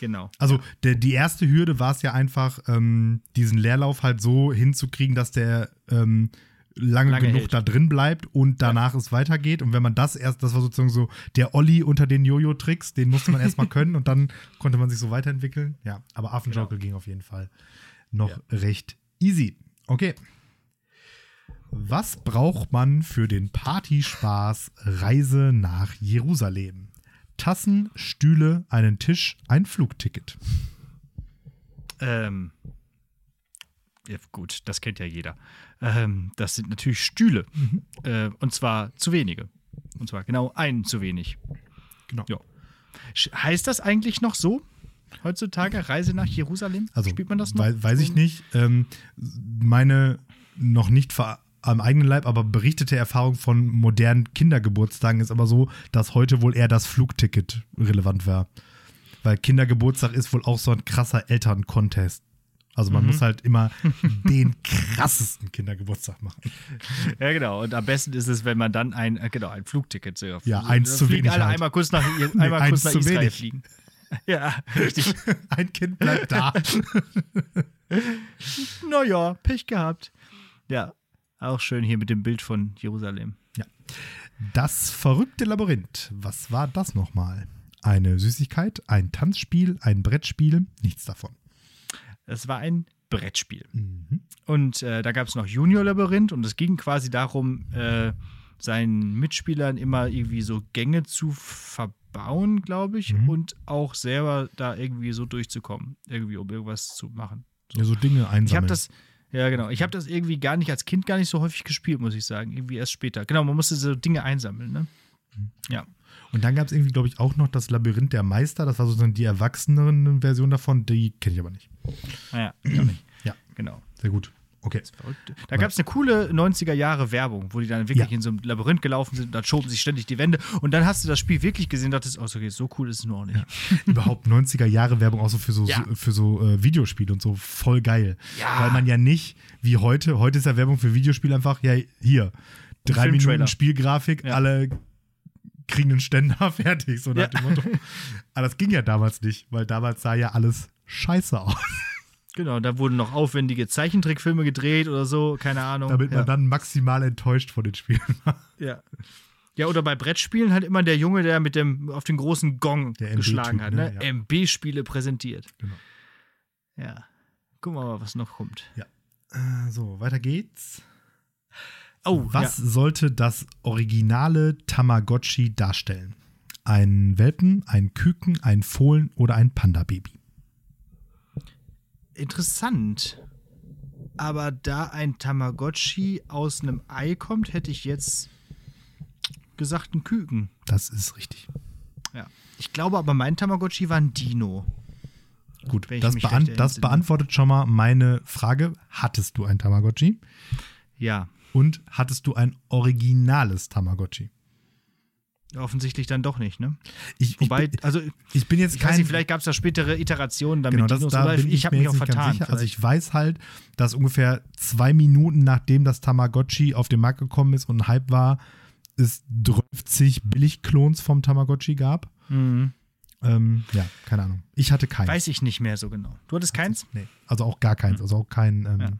Genau. Also der, die erste Hürde war es ja einfach, ähm, diesen Leerlauf halt so hinzukriegen, dass der ähm, lange, Lange genug hält. da drin bleibt und danach es weitergeht. Und wenn man das erst, das war sozusagen so der Olli unter den Jojo-Tricks, den musste man erstmal <laughs> können und dann konnte man sich so weiterentwickeln. Ja, aber Affenschaukel ging auf jeden Fall noch Ja. recht easy. Okay. Was braucht man für den Partyspaß Reise nach Jerusalem? Tassen, Stühle, einen Tisch, ein Flugticket. Ähm, ja, gut, das kennt ja jeder. Ähm, das sind natürlich Stühle. Mhm. Äh, und zwar zu wenige. Und zwar genau einen zu wenig. Genau. Ja. Heißt das eigentlich noch so? Heutzutage Reise nach Jerusalem? Also Spielt man das noch? Weiß, weiß ich nicht. Ähm, meine noch nicht ver am eigenen Leib, aber berichtete Erfahrung von modernen Kindergeburtstagen ist aber so, dass heute wohl eher das Flugticket relevant war. Weil Kindergeburtstag ist wohl auch so ein krasser Eltern-Contest. Also Mhm. man muss halt immer den krassesten Kindergeburtstag machen. <laughs> Ja, genau. Und am besten ist es, wenn man dann ein, äh, genau, ein Flugticket sehr Ja, eins Da zu fliegen wenig alle halt. einmal kurz nach, <laughs> einmal eins kurz nach Israel wenig. fliegen. <laughs> Ja, richtig. Ein Kind bleibt da. naja, Pech gehabt. Ja, auch schön hier mit dem Bild von Jerusalem. Ja. Das verrückte Labyrinth. Was war das nochmal? eine Süßigkeit, ein Tanzspiel, ein Brettspiel, nichts davon. Es war ein Brettspiel. Mhm. Und äh, da gab es noch Junior-Labyrinth und es ging quasi darum, äh, seinen Mitspielern immer irgendwie so Gänge zu verbauen, glaube ich, Mhm. und auch selber da irgendwie so durchzukommen, irgendwie um irgendwas zu machen. Ja, so Dinge einsammeln. Ich habe das, ja genau, ich habe das irgendwie gar nicht als Kind gar nicht so häufig gespielt, muss ich sagen, irgendwie erst später. Genau, man musste so Dinge einsammeln, ne? Ja. Und dann gab es irgendwie, glaube ich, auch noch das Labyrinth der Meister. Das war sozusagen die erwachseneren Version davon. Die kenne ich aber nicht. Naja, ich auch nicht. <clears throat> Ja. Genau. Sehr gut. Okay. Da gab es eine coole 90er Jahre Werbung, wo die dann wirklich Ja. in so einem Labyrinth gelaufen sind, dann schoben sich ständig die Wände und dann hast du das Spiel wirklich gesehen und dachtest, oh, okay, so cool ist es nur auch nicht. Überhaupt 90er Jahre Werbung auch so für so, Ja. so für so äh, Videospiele und so voll geil. Ja. Weil man ja nicht, wie heute, heute ist ja Werbung für Videospiele einfach, ja, hier, drei. Minuten Spielgrafik, Ja. alle kriegen einen Ständer <laughs> fertig, so nach Ja. dem Motto. Aber das ging ja damals nicht, weil damals sah ja alles scheiße aus, Genau, da wurden noch aufwendige Zeichentrickfilme gedreht oder so, keine Ahnung. damit ja. man dann maximal enttäuscht von den Spielen war. Ja. Ja, oder bei Brettspielen halt immer der Junge, der mit dem auf den großen Gong Der geschlagen hat, ne? ne? Ja. MB-Spiele präsentiert. Genau. Ja. Gucken wir mal, was noch kommt. Äh, so, weiter geht's. Oh, Was Ja. sollte das originale Tamagotchi darstellen? Ein Welpen, ein Küken, ein Fohlen oder ein Panda-Baby? Interessant. Aber da ein Tamagotchi aus einem Ei kommt, hätte ich jetzt gesagt ein Küken. Das ist richtig. Ja. Ich glaube aber, mein Tamagotchi war ein Dino. Gut, das, beant das beantwortet schon mal meine Frage. Hattest du ein Tamagotchi? Ja. Und hattest du ein originales Tamagotchi? Offensichtlich dann doch nicht, ne? Ich, Wobei, ich, bin, also ich bin jetzt ich kein. weiß nicht, vielleicht gab es da spätere Iterationen damit genau, das, Dinos da ich, ich, habe mich auch vertan. Also ich weiß halt, dass ungefähr zwei Minuten nachdem das Tamagotchi auf den Markt gekommen ist und ein Hype war, es 30 Billigklons vom Tamagotchi gab. Mhm. Ähm, ja, keine Ahnung. Ich hatte keins. Weiß ich nicht mehr so genau. Du hattest keins? Nee, also auch gar keins. Also auch kein ähm, Ja.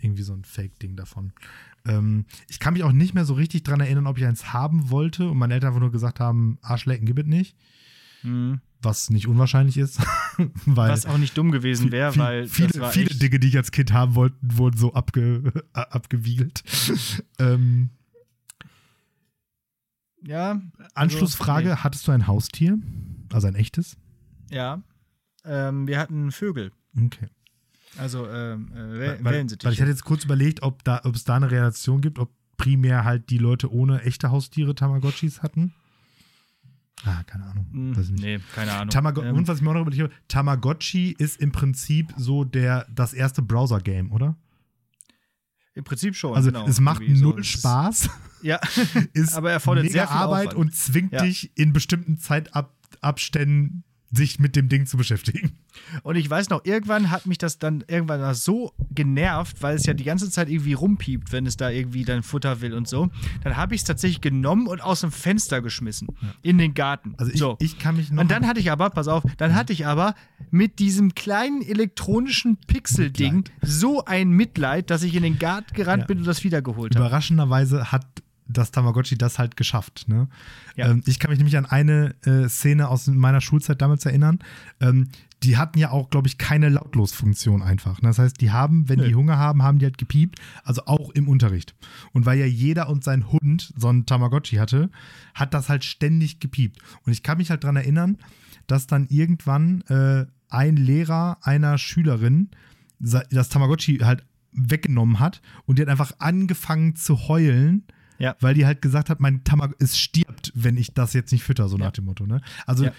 Irgendwie so ein Fake-Ding davon. Ähm, ich kann mich auch nicht mehr so richtig dran erinnern, ob ich eins haben wollte und meine Eltern einfach nur gesagt haben, Arschlecken gibt es nicht. Mhm. Was nicht unwahrscheinlich ist. <laughs> weil Was auch nicht dumm gewesen wäre, weil viele, viele Dinge, die ich als Kind haben wollte, wurden so abge, <laughs> abgewiegelt. <laughs> ähm, Ja, Anschlussfrage: Also, Hattest du ein Haustier? Also ein echtes? ja. Ähm, wir hatten Vögel. Okay. Also ähm, äh, Weil, weil, Wellensittiche. weil ich hatte jetzt kurz überlegt, ob, da, ob es da eine Relation gibt, ob primär halt die Leute ohne echte Haustiere Tamagotchis hatten. Ah, keine Ahnung. Nicht. nee, keine Ahnung. Tamago Ähm, und was ich mir auch noch überlegt habe, Tamagotchi ist im Prinzip so der, das erste Browser-Game, oder? Im Prinzip schon. Also genau, es macht so. null ist- Spaß, <laughs> Ja, <laughs> ist aber erfordert mega sehr viel Arbeit Aufwand. und zwingt Ja. dich in bestimmten Zeitabständen sich mit dem Ding zu beschäftigen. Und ich weiß noch, irgendwann hat mich das dann irgendwann so genervt, weil es ja die ganze Zeit irgendwie rumpiept, wenn es da irgendwie dann Futter will und so. Dann habe ich es tatsächlich genommen und aus dem Fenster geschmissen. In den Garten. Also ich, so. ich kann mich noch Und dann hatte ich aber, pass auf, dann hatte ich aber mit diesem kleinen elektronischen Pixel-Ding so ein Mitleid, dass ich in den Garten gerannt Ja. bin und das wiedergeholt habe. Überraschenderweise hat das Tamagotchi das halt geschafft. Ne? Ja. Ähm, ich kann mich nämlich an eine äh, Szene aus meiner Schulzeit damals erinnern. Ähm, die hatten ja auch, glaube ich, keine Lautlosfunktion einfach. Ne? Das heißt, die haben, wenn Nö. die Hunger haben, haben die halt gepiept. Also auch im Unterricht. Und weil ja jeder und sein Hund so einen Tamagotchi hatte, hat das halt ständig gepiept. Und ich kann mich halt dran erinnern, dass dann irgendwann äh, ein Lehrer einer Schülerin das Tamagotchi halt weggenommen hat und die hat einfach angefangen zu heulen, Ja. weil die halt gesagt hat, mein Tamagotchi, es stirbt, wenn ich das jetzt nicht fütter, so nach dem Motto. Ne? Also Ja.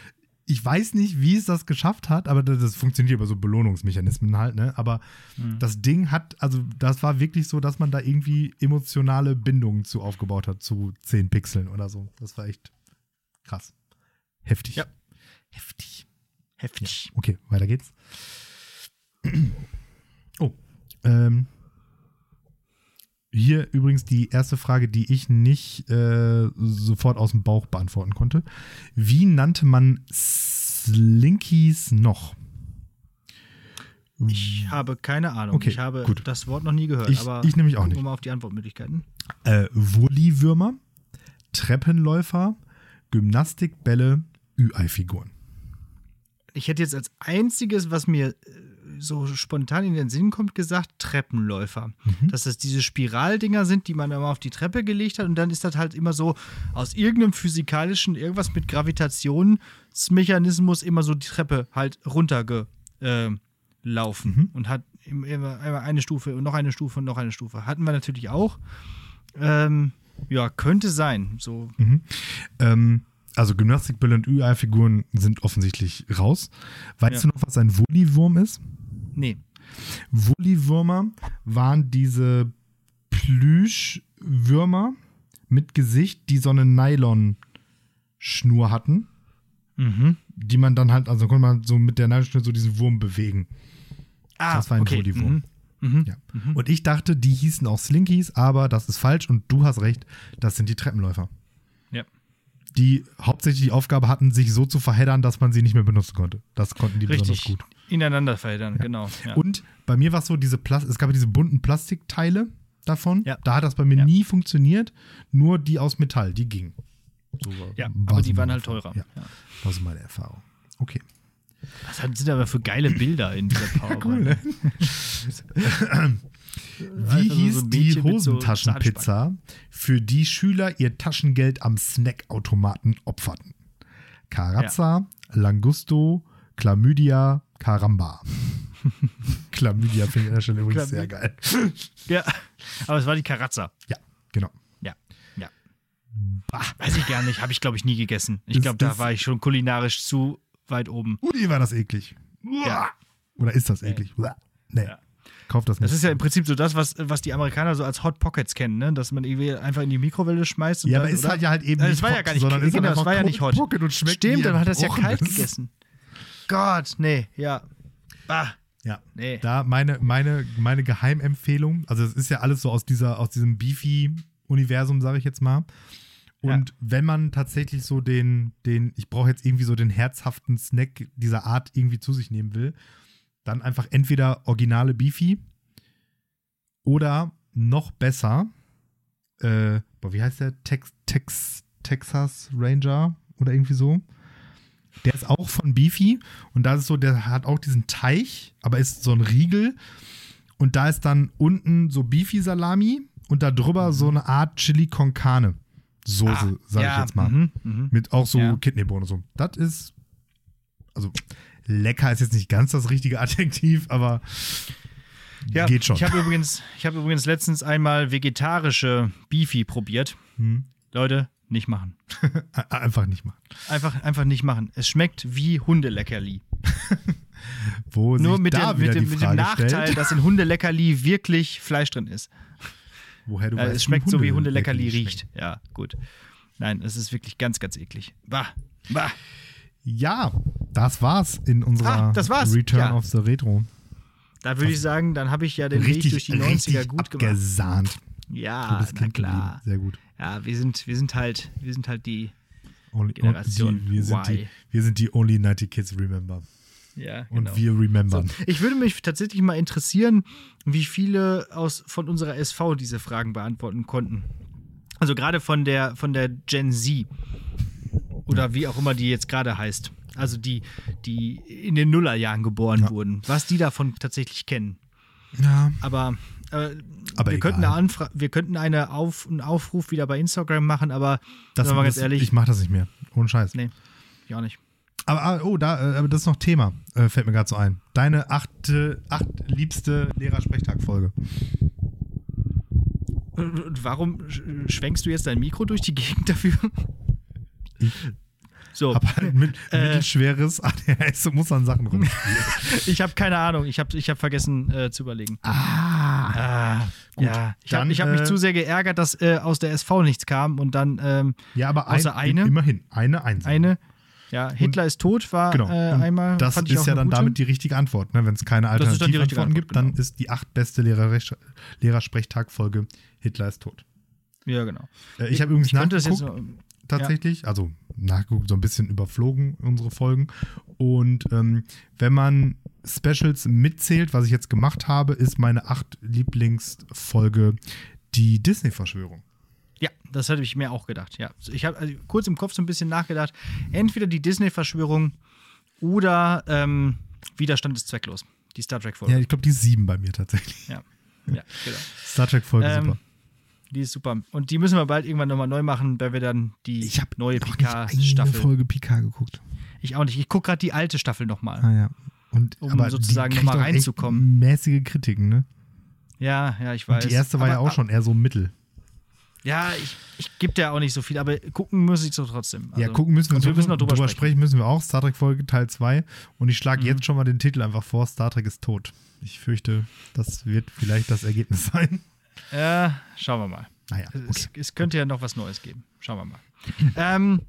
ich weiß nicht, wie es das geschafft hat, aber das, das funktioniert über so Belohnungsmechanismen halt, ne? Aber Mhm. das Ding hat, also das war wirklich so, dass man da irgendwie emotionale Bindungen zu aufgebaut hat, zu 10 Pixeln oder so. Das war echt krass. Heftig. Ja. Heftig. Heftig. Okay, weiter geht's. <clears throat> Oh. Ähm, hier übrigens die erste Frage, die ich nicht äh, sofort aus dem Bauch beantworten konnte. Wie nannte man Slinkies noch? Ich habe keine Ahnung. Okay, ich habe gut. das Wort noch nie gehört. Ich- aber ich nämlich auch nicht. mal auf die Antwortmöglichkeiten. Äh, Wurliwürmer, Treppenläufer, Gymnastikbälle, Ü-Ei-Figuren. Ich hätte jetzt als einziges, was mir äh, so spontan in den Sinn kommt, gesagt, Treppenläufer. Dass das diese Spiraldinger sind, die man immer auf die Treppe gelegt hat und dann ist das halt immer so aus irgendeinem physikalischen, irgendwas mit Gravitationsmechanismus immer so die Treppe halt runtergelaufen äh, laufen und hat im- immer, eine Stufe und noch eine Stufe und noch eine Stufe. Hatten wir natürlich auch. Ähm, ja, könnte sein. So, Ähm, also Gymnastikbälle und Ü-Ei-Figuren sind offensichtlich raus. Weißt Ja. du noch, was ein Wulli-Wurm ist? nee. Wulli-Würmer waren diese Plüschwürmer mit Gesicht, die so eine Nylon-Schnur hatten, Mhm. die man dann halt, also konnte man so mit der Nylonschnur so diesen Wurm bewegen. Ah, Das war ein okay. Wulli-Wurm. Mhm. Mhm. Ja. Und ich dachte, die hießen auch Slinkies, aber das ist falsch und du hast recht, das sind die Treppenläufer. Ja. Die hauptsächlich die Aufgabe hatten, sich so zu verheddern, dass man sie nicht mehr benutzen konnte. Das konnten die besonders Richtig. gut. Ineinander verheddern, genau. Ja. Und bei mir war es so, diese Plas es gab ja diese bunten Plastikteile davon. Ja. Da hat das bei mir Ja. nie funktioniert. Nur die aus Metall, die gingen. So ja, aber die waren halt teurer. Ja, Ja. war so meine Erfahrung. Okay. Was sind aber für geile Bilder in dieser <laughs> PowerPoint? Cool, ne? <laughs> Wie Also so hieß ein die mit so Hosentaschenpizza, für die Schüler ihr Taschengeld am Snackautomaten opferten? Carazza, Langusto, Chlamydia, Caramba. <laughs> Chlamydia finde ich an der Stelle übrigens sehr geil. Ja, aber es war die Karazza. Ja, genau. Ja, ja. Weiß ich gar nicht, habe ich glaube ich nie gegessen. Ich glaube, da war ich schon kulinarisch zu weit oben. Ui, war das eklig. Ja. Oder ist das eklig? Nee. Ja. Kauf das nicht. Das ist ja im Prinzip so das, was, was die Amerikaner so als Hot Pockets kennen, ne? dass man irgendwie einfach in die Mikrowelle schmeißt. Und ja, dann, aber ist oder? halt ja halt eben Äh, nicht Es war ja hot, gar nicht, sondern genau, halt es war ja nicht hot. Pocket und schmeckt Stimmt, dann hat das ja kalt gegessen. Gott, nee, ja. Ah, Ja. nee. Da meine, meine, meine Geheimempfehlung, also es ist ja alles so aus dieser, aus diesem Beefy-Universum, sage ich jetzt mal. Und wenn man tatsächlich so den, den, ich brauche jetzt irgendwie so den herzhaften Snack dieser Art irgendwie zu sich nehmen will, dann einfach entweder originale Beefy oder noch besser, äh, boah, wie heißt der? Tex, Tex, Texas Ranger oder irgendwie so. Der ist auch von Beefy und da ist so, der hat auch diesen Teich, aber ist so ein Riegel und da ist dann unten so Beefy-Salami und da drüber so eine Art Chili con Carne Soße, Ah, sag ja, ich jetzt mal. mhm, mhm. Mit auch so Ja. Kidneybohnen und so. Das ist, also lecker ist jetzt nicht ganz das richtige <laughs> Adjektiv, aber Ja, geht schon. Ich habe übrigens, ich habe übrigens letztens einmal vegetarische Beefy probiert. Hm. Leute, nicht machen. <laughs> Einfach nicht machen. Einfach, einfach nicht machen. Es schmeckt wie Hundeleckerli. <laughs> Wo Nur mit, dem, mit, dem, mit dem Nachteil, dass in Hundeleckerli wirklich Fleisch drin ist. woher du Äh, weißt, es schmeckt so wie Hundeleckerli Hundeleckerli schmeckt. riecht. Ja, gut. Nein, es ist wirklich ganz, ganz eklig. Bah. Bah. Ja, das war's in unserer Ah, das war's. Return Ja. of the Retro. Da würde ich sagen, dann habe ich ja den richtig, Weg durch die 90er richtig gut gemacht. abgesahnt. Ja, Gutes na klar. Sehr gut. Ja, wir sind, wir sind halt, wir sind halt die. Only, Generation die, wir, sind Y. die, wir sind die Only 90 Kids Remember. Ja, Und genau. wir remembern. Ich würde mich tatsächlich mal interessieren, wie viele aus, von unserer SV diese Fragen beantworten konnten. Also gerade von der, von der Gen Z. Oder wie auch immer die jetzt gerade heißt. Also die, die in den Nullerjahren geboren Ja. wurden. Was die davon tatsächlich kennen. Ja. Aber, äh, Aber wir, egal. könnten eine Anfra wir könnten eine Auf einen Aufruf wieder bei Instagram machen, aber Das, mal ganz ehrlich, Ich mach das nicht mehr. Ohne Scheiß. nee, ich auch nicht. Aber, ah, oh, da, äh, aber das ist noch Thema. Äh, fällt mir gerade so ein. Deine achte, acht liebste Lehrersprechtag-Folge. Und und warum sch- schwenkst du jetzt dein Mikro durch die Gegend dafür? Ich So, hab halt mit, Äh. mittelschweres ADHS und muss an Sachen <laughs> rumspielen. ich habe keine Ahnung. Ich habe ich hab vergessen äh, zu überlegen. ah. Ah, Gut, ja. Ich habe dann, hab mich äh, zu sehr geärgert, dass äh, aus der SV nichts kam und dann ähm, Ja, aber ein, Außer eine? immerhin. Eine Einsame. eine. Ja, Hitler ist tot war Genau. äh, Und einmal. das ist ja dann gute. damit die richtige Antwort. Ne? Wenn es keine dann Alternativantworten gibt, Antwort, dann genau. ist die acht beste Lehrersprechtag-Folge Hitler ist tot. Ja, genau. Äh, ich habe übrigens Ich das jetzt. Tatsächlich. Also nachgeguckt, so ein bisschen überflogen unsere Folgen. Und ähm, wenn man Specials mitzählt, was ich jetzt gemacht habe, ist meine acht Lieblingsfolge die Disney-Verschwörung. Ja, das hatte ich mir auch gedacht, ja. Ich habe also kurz im Kopf so ein bisschen nachgedacht. Entweder die Disney-Verschwörung oder ähm, Widerstand ist zwecklos. Die Star Trek-Folge. Ja, ich glaube, die ist sieben bei mir tatsächlich. Ja, ja <laughs> genau. Star Trek-Folge Ähm, super. Die ist super. Und die müssen wir bald irgendwann nochmal neu machen, weil wir dann die Ich neue Picard-Staffel. Folge Picard geguckt. Ich auch nicht. Ich gucke gerade die alte Staffel nochmal. Ah ja. Und, Um aber sozusagen die noch mal kriegt auch echt reinzukommen. Mäßige Kritiken, ne? Ja, ja, ich weiß. Und die erste war aber, ja auch schon eher so mittel. Ja, ich, ich gebe dir auch nicht so viel, aber gucken muss ich so trotzdem. ja, Also, gucken müssen wir, und wir müssen noch drüber drüber sprechen. sprechen. müssen wir auch. Star Trek Folge Teil 2. Und ich schlage Mhm. jetzt schon mal den Titel einfach vor: Star Trek ist tot. Ich fürchte, das wird vielleicht das Ergebnis <laughs> sein. Ja, schauen wir mal. Naja, Es, okay. es könnte ja noch was Neues geben. Schauen wir mal. <laughs> ähm,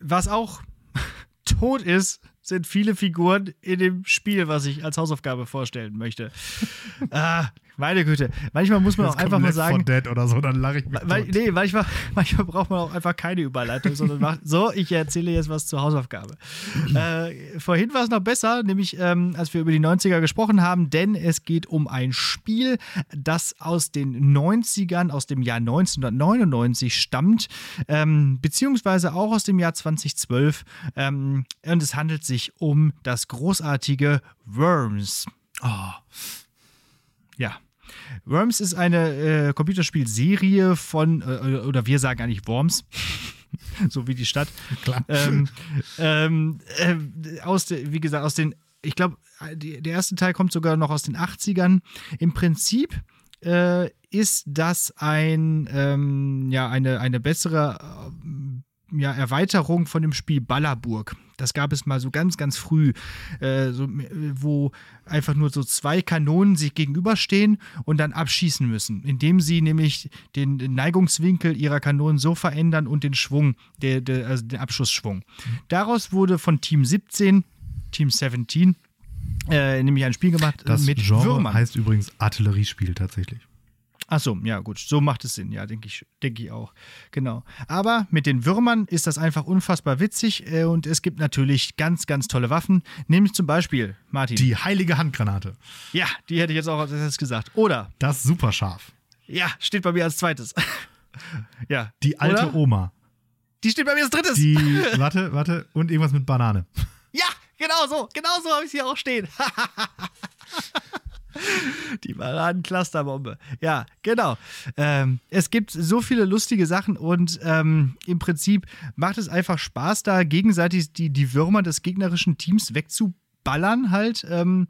was auch <laughs> tot ist, sind viele Figuren in dem Spiel, was ich als Hausaufgabe vorstellen möchte. ah, <laughs> meine Güte. Manchmal muss man Jetzt auch einfach mal sagen. 4 Dead oder so, dann lache ich mich Weil, tot. nee, manchmal, <laughs> manchmal braucht man auch einfach keine Überleitung, sondern macht <laughs> so, ich erzähle jetzt was zur Hausaufgabe. <laughs> äh, vorhin war es noch besser, nämlich ähm, als wir über die 90er gesprochen haben, denn es geht um ein Spiel, das aus den 90ern, aus dem Jahr 1999 stammt, ähm, beziehungsweise auch aus dem Jahr 2012. Ähm, und es handelt sich um das großartige Worms. Oh, Ja. Worms ist eine äh, Computerspielserie von, äh, oder wir sagen eigentlich Worms, <laughs> so wie die Stadt. klar. Ähm, ähm, äh, aus, de, wie gesagt, aus den, ich glaube, der erste Teil kommt sogar noch aus den 80ern. Im Prinzip äh, ist das ein, ähm, ja, eine, eine bessere ähm, ja, Erweiterung von dem Spiel Ballerburg. Das gab es mal so ganz, ganz früh, äh, so, äh, wo einfach nur so zwei Kanonen sich gegenüberstehen und dann abschießen müssen, indem sie nämlich den Neigungswinkel ihrer Kanonen so verändern und den Schwung, der, der, also den Abschussschwung. Daraus wurde von Team 17, Team 17, äh, nämlich ein Spiel gemacht äh, Das mit Genre Würmern. heißt übrigens Artilleriespiel tatsächlich. Achso, ja gut, so macht es Sinn, ja, denke ich, denke ich auch. Genau. Aber mit den Würmern ist das einfach unfassbar witzig äh, und es gibt natürlich ganz, ganz tolle Waffen. Nämlich zum Beispiel, Martin. Die heilige Handgranate. ja, die hätte ich jetzt auch als erstes gesagt. Oder, Das Superscharf. ja, steht bei mir als zweites. <laughs> ja. Die alte Oder? Oma. Die steht bei mir als drittes. Die, <laughs> warte, warte, und irgendwas mit Banane. Ja, genau so, genau so habe ich sie auch stehen. <laughs> <laughs> Die Bananen-Clusterbombe. Ja, genau. Ähm, es gibt so viele lustige Sachen und ähm, im Prinzip macht es einfach Spaß, da gegenseitig die, die Würmer des gegnerischen Teams wegzuballern halt. Ähm,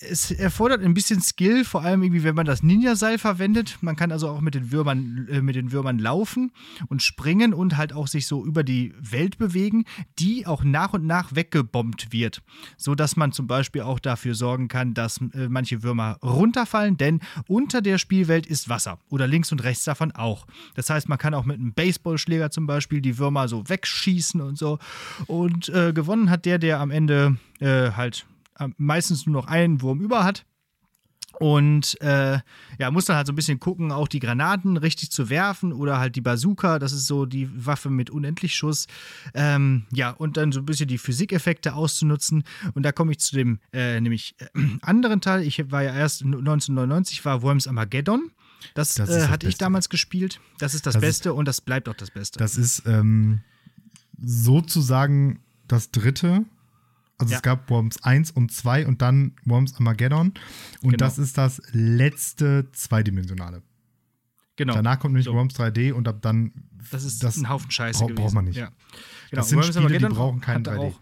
es erfordert ein bisschen Skill, vor allem irgendwie, wenn man das Ninja-Seil verwendet. Man kann also auch mit den Würmern, äh, mit den Würmern laufen und springen und halt auch sich so über die Welt bewegen, die auch nach und nach weggebombt wird. So dass man zum Beispiel auch dafür sorgen kann, dass äh, manche Würmer runterfallen, denn unter der Spielwelt ist Wasser oder links und rechts davon auch. Das heißt, man kann auch mit einem Baseballschläger zum Beispiel die Würmer so wegschießen und so. Und äh, gewonnen hat der, der am Ende äh, halt äh, meistens nur noch einen Wurm über hat. Und äh, ja, muss dann halt so ein bisschen gucken, auch die Granaten richtig zu werfen oder halt die Bazooka, das ist so die Waffe mit unendlich Schuss. Ähm, ja, und dann so ein bisschen die Physikeffekte auszunutzen. Und da komme ich zu dem äh, nämlich äh, <clears throat> anderen Teil. Ich war ja erst 1999, war Worms Armageddon. Das, Das ist äh, hatte ich damals gespielt. Das ist das, Das ist- Beste und das bleibt auch das Beste. Das ist ähm, sozusagen das dritte. Also Ja. es gab Worms 1 und 2 und dann Worms Armageddon. Und Genau. das ist das letzte zweidimensionale. genau. Danach kommt nämlich So. Worms 3D und ab dann. Das ist ein Haufen Scheiße brauch- gewesen. braucht man nicht. Ja. Genau. Das sind Worms Spiele, die brauchen kein hatte 3D. Auch,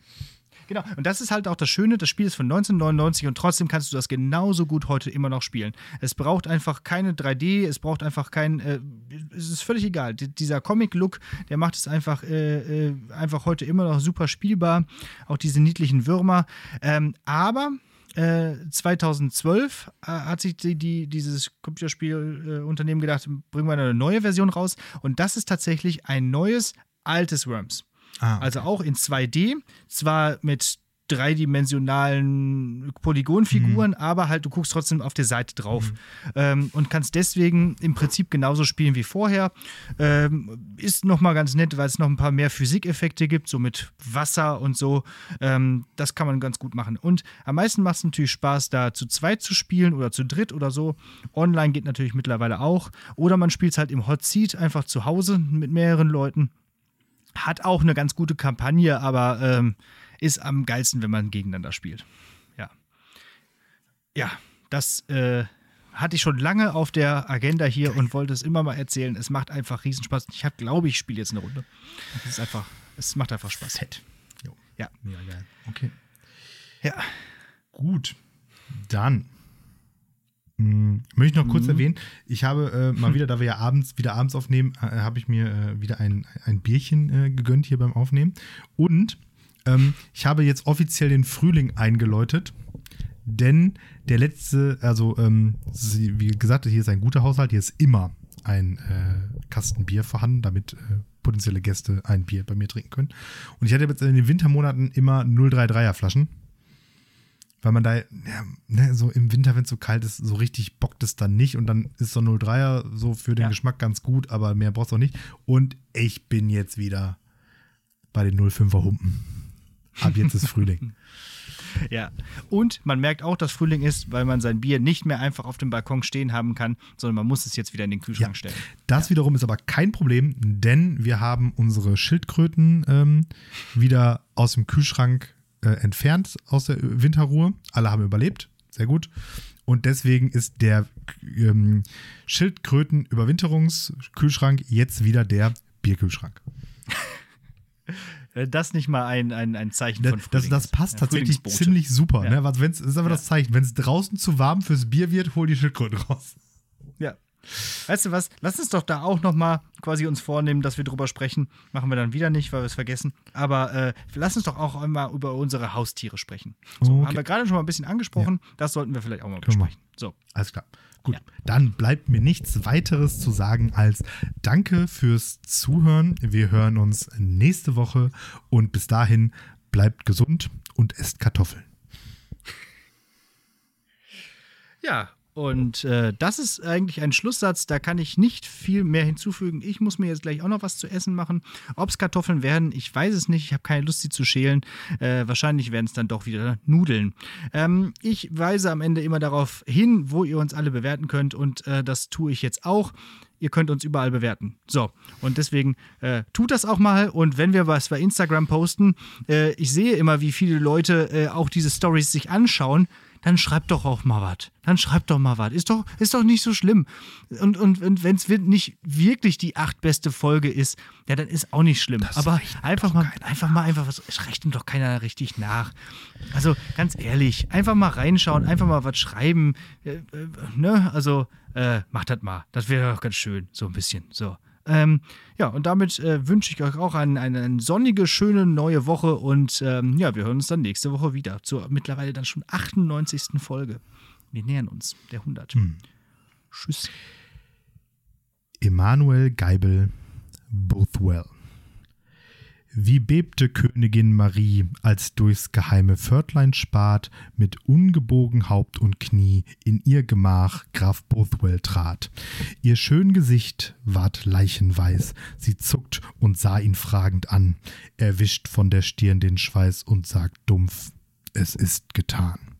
genau. Und das ist halt auch das Schöne, das Spiel ist von 1999 und trotzdem kannst du das genauso gut heute immer noch spielen. Es braucht einfach keine 3D, es braucht einfach kein, äh, es ist völlig egal. D dieser Comic-Look, der macht es einfach, äh, äh, einfach heute immer noch super spielbar. Auch diese niedlichen Würmer. Ähm, aber äh, 2012 äh, hat sich die, die, dieses Computerspielunternehmen gedacht, bringen wir eine neue Version raus. Und das ist tatsächlich ein neues, altes Worms. Ah, Also auch in 2D, zwar mit dreidimensionalen Polygonfiguren, mhm. aber halt du guckst trotzdem auf der Seite drauf mhm. ähm, und kannst deswegen im Prinzip genauso spielen wie vorher. Ähm, ist nochmal ganz nett, weil es noch ein paar mehr Physikeffekte gibt, so mit Wasser und so. Ähm, das kann man ganz gut machen. Und am meisten macht es natürlich Spaß, da zu zweit zu spielen oder zu dritt oder so. Online geht natürlich mittlerweile auch. Oder man spielt es halt im Hot Seat einfach zu Hause mit mehreren Leuten. Hat auch eine ganz gute Kampagne, aber ähm, ist am geilsten, wenn man gegeneinander spielt. Ja. Ja, das äh, hatte ich schon lange auf der Agenda hier und wollte es immer mal erzählen. Es macht einfach Riesenspaß. Ich habe, glaube ich, spiele jetzt eine Runde. Es ist einfach, es macht einfach Spaß. Fett. Jo. Ja. Mega geil. Okay. Ja. Gut. Dann hm, möchte ich noch kurz mhm. erwähnen, ich habe äh, mal <laughs> wieder, da wir ja abends wieder abends aufnehmen, äh, habe ich mir äh, wieder ein, ein Bierchen äh, gegönnt hier beim Aufnehmen. Und ähm, ich habe jetzt offiziell den Frühling eingeläutet, denn der letzte, also ähm, wie gesagt, hier ist ein guter Haushalt, hier ist immer ein äh, Kasten Bier vorhanden, damit äh, potenzielle Gäste ein Bier bei mir trinken können. Und ich hatte jetzt in den Wintermonaten immer 033er Flaschen weil man da, ja, ne, so im Winter, wenn es so kalt ist, so richtig bockt es dann nicht und dann ist so 03er so für den ja. Geschmack ganz gut, aber mehr brauchst du auch nicht. Und ich bin jetzt wieder bei den 05er Humpen. Ab jetzt ist Frühling. <laughs> Ja, und man merkt auch, dass Frühling ist, weil man sein Bier nicht mehr einfach auf dem Balkon stehen haben kann, sondern man muss es jetzt wieder in den Kühlschrank ja, stellen. Das ja. wiederum ist aber kein Problem, denn wir haben unsere Schildkröten ähm, wieder aus dem Kühlschrank äh, entfernt aus der Winterruhe. Alle haben überlebt. Sehr gut. Und deswegen ist der ähm, Schildkröten-Überwinterungskühlschrank jetzt wieder der Bierkühlschrank. Das nicht mal ein, ein, ein Zeichen von Frühling Das, das passt ja, tatsächlich ziemlich super. Ja. Ne? Wenn's, das ist aber ja. das Zeichen. Wenn es draußen zu warm fürs Bier wird, hol die Schildkröten raus. Weißt du was? Lass uns doch da auch noch mal quasi uns vornehmen, dass wir drüber sprechen. Machen wir dann wieder nicht, weil wir es vergessen. Aber äh, lass uns doch auch einmal über unsere Haustiere sprechen. So, okay. haben wir gerade schon mal ein bisschen angesprochen. Ja. Das sollten wir vielleicht auch mal Können besprechen. So. Alles klar. Gut, ja. dann bleibt mir nichts weiteres zu sagen als Danke fürs Zuhören. Wir hören uns nächste Woche und bis dahin bleibt gesund und esst Kartoffeln. Ja, und äh, das ist eigentlich ein Schlusssatz, da kann ich nicht viel mehr hinzufügen. Ich muss mir jetzt gleich auch noch was zu essen machen. Ob es Kartoffeln werden, ich weiß es nicht. Ich habe keine Lust, sie zu schälen. Äh, wahrscheinlich werden es dann doch wieder Nudeln. Ähm, ich weise am Ende immer darauf hin, wo ihr uns alle bewerten könnt. Und äh, das tue ich jetzt auch ihr könnt uns überall bewerten. So, und deswegen äh, tut das auch mal. Und wenn wir was bei Instagram posten, äh, ich sehe immer, wie viele Leute äh, auch diese Stories sich anschauen dann schreibt doch auch mal was. Dann schreibt doch mal was. Ist doch, ist doch nicht so schlimm. Und, und, und wenn es nicht wirklich die acht beste Folge ist, ja, dann ist auch nicht schlimm. Das Aber einfach mal, einfach mal einfach was, es reicht ihm doch keiner richtig nach. Also ganz ehrlich, einfach mal reinschauen, einfach mal was schreiben. Äh, äh, ne? Also äh, macht das mal. Das wäre doch ganz schön, so ein bisschen. So. Ähm, ja, und damit äh, wünsche ich euch auch eine, eine sonnige, schöne neue Woche und ähm, ja, wir hören uns dann nächste Woche wieder zur mittlerweile dann schon 98. Folge. Wir nähern uns der 100. Hm. Tschüss. Emanuel Geibel, Bothwell. Wie bebte Königin Marie, als durchs geheime Pförtlein spat, mit ungebogen Haupt und Knie in ihr Gemach Graf Bothwell trat. Ihr schön Gesicht ward leichenweiß, sie zuckt und sah ihn fragend an, er wischt von der Stirn den Schweiß und sagt dumpf, es ist getan.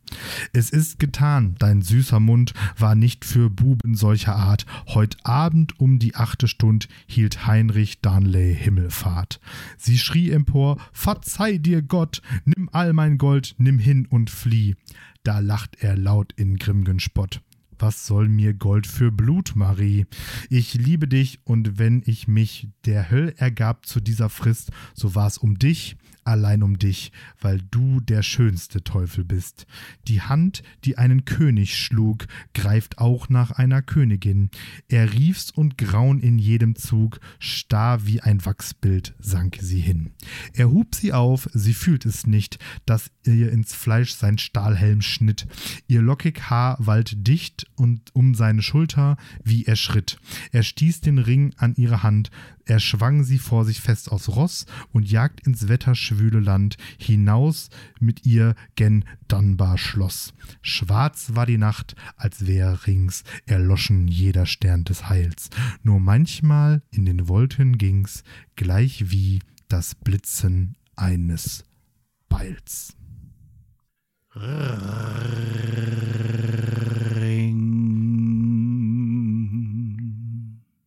Es ist getan, dein süßer Mund war nicht für Buben solcher Art. Heut Abend um die achte Stund hielt Heinrich Darnley Himmelfahrt. Sie schrie empor, verzeih dir Gott, nimm all mein Gold, nimm hin und flieh. Da lacht er laut in grimmgen Spott. Was soll mir Gold für Blut, Marie? Ich liebe dich, und wenn ich mich der Höll ergab zu dieser Frist, so war's um dich, allein um dich, weil du der schönste Teufel bist. Die Hand, die einen König schlug, greift auch nach einer Königin. Er rief's und Graun in jedem Zug, starr wie ein Wachsbild sank sie hin. Er hub sie auf, sie fühlt es nicht, dass ihr ins Fleisch sein Stahlhelm schnitt. Ihr lockig Haar wallt dicht und um seine Schulter, wie er schritt. Er stieß den Ring an ihre Hand, er schwang sie vor sich fest aufs Ross und jagt ins wetterschwüle Land hinaus mit ihr gen Dunbar Schloss. Schwarz war die Nacht, als wär rings erloschen jeder Stern des Heils. Nur manchmal in den Wolken ging's, gleich wie das Blitzen eines Beils.